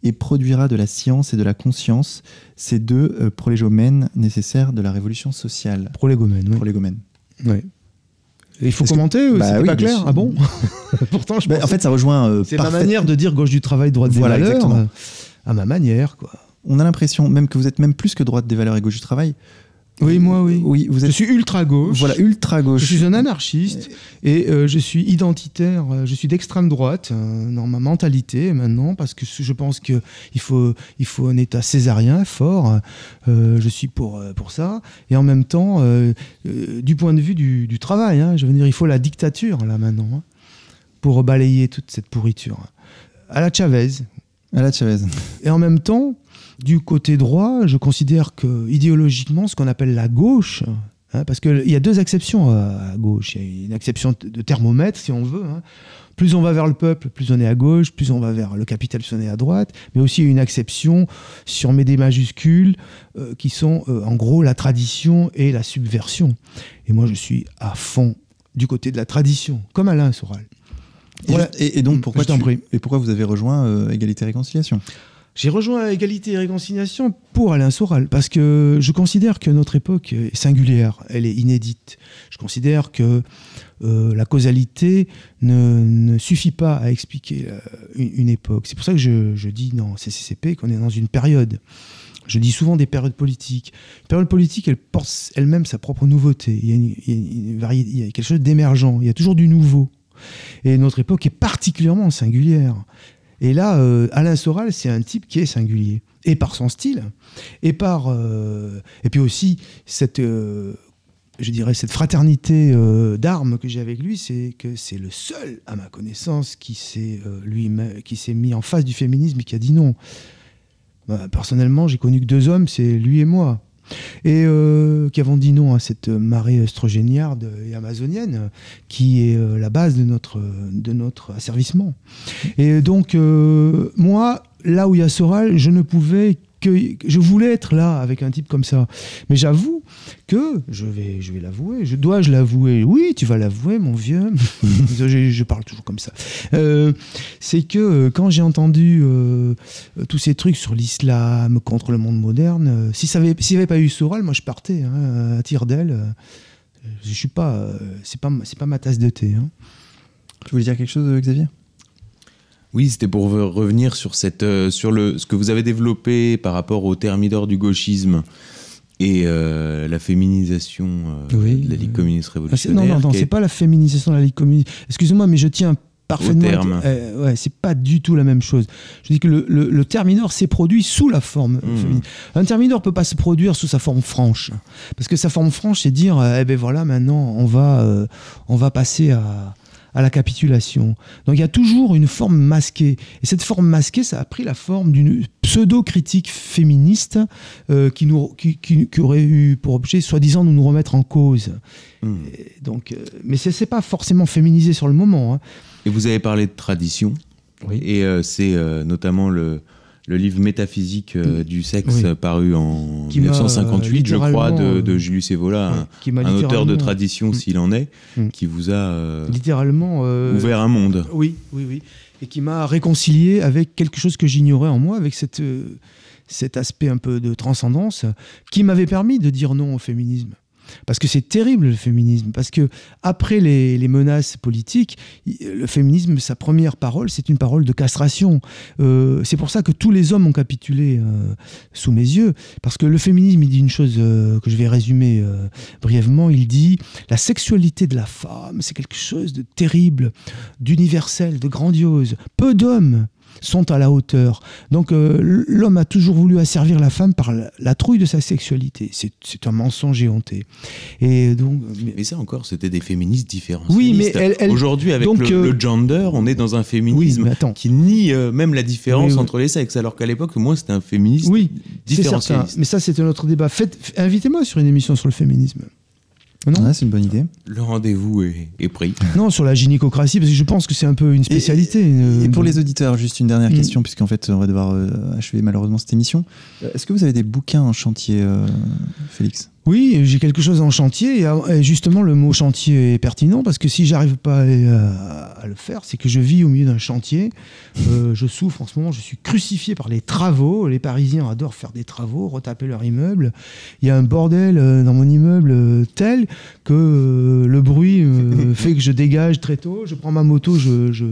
et produira de la science et de la conscience, ces deux euh, prolégomènes nécessaires de la révolution sociale. Prolégomène, oui. Prolégomènes. Ouais. Et il faut Est-ce que- commenter, euh, Bah oui, pas clair? Ah bon? Pourtant, je Bah, en fait, ça rejoint. euh, c'est ma parfait- manière de dire gauche du travail, droite Voilà, des valeurs. exactement. euh, À ma manière, quoi. On a l'impression même que vous êtes même plus que droite des valeurs et gauche du travail. Oui, moi, oui. Oui, vous Je suis ultra gauche. voilà ultra gauche. Je suis un anarchiste et euh, je suis identitaire, euh, je suis d'extrême droite euh, dans ma mentalité maintenant parce que je pense qu'il faut, il faut un État césarien fort. euh, je suis pour, euh, pour ça. Et en même temps, euh, euh, du point de vue du, du travail, hein, je veux dire, il faut la dictature là maintenant hein, pour balayer toute cette pourriture. À la Chavez, À la Chavez. et en même temps, du côté droit, je considère que idéologiquement, ce qu'on appelle la gauche, hein, parce qu'il y a deux exceptions à, gauche. Il y a une exception de thermomètre, si on veut. hein. Plus on va vers le peuple, plus on est à gauche, plus on va vers le capital, plus on est à droite. Mais aussi une exception, si on met des majuscules, euh, qui sont euh, en gros la tradition et la subversion. Et moi, je suis à fond du côté de la tradition, comme Alain Soral. Et, Voilà. et- et donc pourquoi Je t'en tu- et pourquoi vous avez rejoint euh, Égalité et Réconciliation? J'ai rejoint Égalité et Réconciliation pour Alain Soral, parce que je considère que notre époque est singulière, elle est inédite. Je considère que euh, la causalité ne, ne suffit pas à expliquer euh, une, époque. C'est pour ça que je, je dis dans CCCP qu'on est dans une période. Je dis souvent des périodes politiques. Une période politique, elle porte elle-même sa propre nouveauté. Il y a quelque chose d'émergent. Il y a toujours du nouveau. Et notre époque est particulièrement singulière. Et là, euh, Alain Soral, c'est un type qui est singulier. Et par son style, et par. euh, et puis aussi, cette. euh, je dirais cette fraternité d'armes que j'ai avec lui, c'est que c'est le seul, à ma connaissance, qui s'est lui qui s'est mis en face du féminisme et qui a dit non. Bah, personnellement, j'ai connu que deux hommes, c'est lui et moi, et euh, qui avons dit non à cette marée œstrogéniarde et amazonienne, qui est euh, la base de notre de notre asservissement. Et donc, euh, moi, là où il y a Soral, je ne pouvais que. Je voulais être là avec un type comme ça. Mais j'avoue que, je vais, je vais l'avouer, je dois-je l'avouer Oui, tu vas l'avouer, mon vieux. je, je parle toujours comme ça. Euh, C'est que euh, quand j'ai entendu euh, tous ces trucs sur l'islam, contre le monde moderne, euh, si ça avait, s'il n'y avait pas eu Soral, moi je partais hein, à tire d'aile. je suis pas, c'est pas, c'est pas ma tasse de thé. hein. Tu voulais dire quelque chose, Xavier? Oui, c'était pour re- revenir sur, cette, euh, sur le, ce que vous avez développé par rapport au thermidor du gauchisme et euh, la féminisation euh, Oui. de la Ligue communiste Ah, révolutionnaire. non, non, non, c'est pas la féminisation de la Ligue communiste. Excusez-moi, mais je tiens parfaitement. Au terme. Euh, ouais, c'est pas du tout la même chose. Je dis que le, le, le terminor s'est produit sous la forme Mmh. féminine. Un terminor peut pas se produire sous sa forme franche, parce que sa forme franche, c'est dire, eh ben voilà, maintenant on va, euh, on va passer à à la capitulation. Donc il y a toujours une forme masquée. Et cette forme masquée, ça a pris la forme d'une pseudo-critique féministe euh, qui, nous, qui, qui- qui aurait eu pour objet, soi-disant, de nous remettre en cause. Et donc, euh, mais c'est c'est pas forcément féminisé sur le moment. hein. Et vous avez parlé de tradition. Oui. Et euh, c'est euh, notamment le, le livre métaphysique euh, du sexe Oui. euh, paru en Qui m'a, 1958, je crois, de, euh, de Julius Evola, un, auteur de tradition Mm. s'il en est, Mm. qui vous a euh, Littéralement. euh, ouvert un monde. Oui, oui, oui. Et qui m'a réconcilié avec quelque chose que j'ignorais en moi, avec cette, euh, cet aspect un peu de transcendance, qui m'avait permis de dire non au féminisme. Parce que c'est terrible le féminisme, parce que après les, menaces politiques, le féminisme, sa première parole, c'est une parole de castration. Euh, c'est pour ça que tous les hommes ont capitulé euh, sous mes yeux, parce que le féminisme, il dit une chose euh, que je vais résumer brièvement, il dit la sexualité de la femme, c'est quelque chose de terrible, d'universel, de grandiose. Peu d'hommes sont à la hauteur. Donc euh, l'homme a toujours voulu asservir la femme par la, la trouille de sa sexualité. C'est un mensonge éhonté. Et donc, Mais ça encore, c'était des féministes différents. Oui, mais Aujourd'hui, avec donc, le, euh, le gender, on est dans un féminisme qui nie euh, même la différence Oui, entre les sexes, alors qu'à l'époque, moi, c'était un féministe Oui, différentialiste. Mais ça, c'est un autre débat. Invitez-moi sur une émission sur le féminisme. Non, Ouais, c'est une bonne idée. Le rendez-vous est, est pris. non sur la gynécocratie, parce que je pense que c'est un peu une spécialité. euh, Et pour de- les auditeurs, juste une dernière Mm. question, puisqu'en fait, on va devoir euh, achever malheureusement cette émission. Euh, Est-ce que vous avez des bouquins en chantier, euh, Félix? Oui, j'ai quelque chose en chantier. Et, euh, et justement, le mot chantier est pertinent parce que si j'arrive pas à, à- le faire, c'est que je vis au milieu d'un chantier. Euh, je souffre en ce moment. Je suis crucifié par les travaux. Les Parisiens adorent faire des travaux, retaper leur immeuble. Il y a un bordel euh, dans mon immeuble euh, tel que euh, le bruit euh, fait que je dégage très tôt. Je prends ma moto, je, je,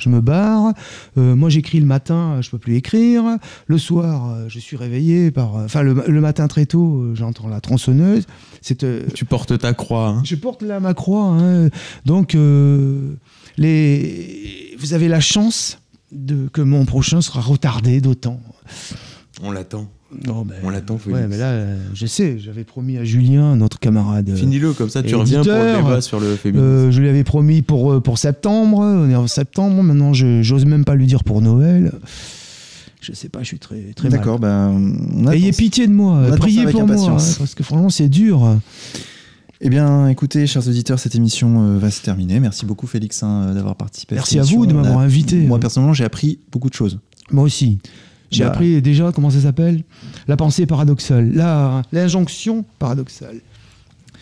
je me barre. Euh, moi, j'écris le matin, je peux plus écrire. Le soir, euh, je suis réveillé par. Enfin, le, le matin très tôt, euh, j'entends la tronçonneuse. C'est. euh, Tu portes ta croix. hein. je porte là ma croix. hein. Donc, euh, les... vous avez la chance de, que mon prochain sera retardé d'autant. On l'attend. Non, ben, On l'attend, Félix. Ouais, mais là, euh, je sais, j'avais promis à Julien, notre camarade. euh, Finis-le, comme ça, tu reviens pour le débat sur le féminisme. euh, je lui avais promis pour, pour septembre. On est en septembre. Maintenant, j'ose même pas lui dire pour Noël. Je sais pas, je suis très, très mal. D'accord, ben, Ayez pitié de moi, On priez pour moi, impatience. hein, parce que franchement, c'est dur. Eh bien, écoutez, chers auditeurs, cette émission euh, va se terminer. Merci beaucoup, Félix, hein, d'avoir participé. Merci cette à vous de m'avoir invité. Moi, personnellement, j'ai appris beaucoup de choses. Moi aussi. J'ai Bah. appris déjà, comment ça s'appelle La pensée paradoxale, la- l'injonction paradoxale.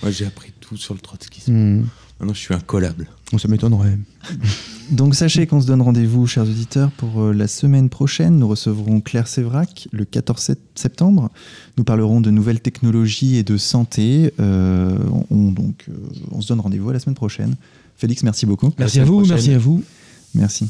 Moi, j'ai appris tout sur le trotskisme. Hmm. Maintenant, je suis incollable. Bon, ça m'étonnerait. Donc, sachez qu'on se donne rendez-vous, chers auditeurs, pour euh, la semaine prochaine. Nous recevrons Claire Sévrac le 14 sept- septembre. Nous parlerons de nouvelles technologies et de santé. Euh, on, donc, euh, on se donne rendez-vous à la semaine prochaine. Félix, merci beaucoup. Merci à vous, merci à vous. Merci.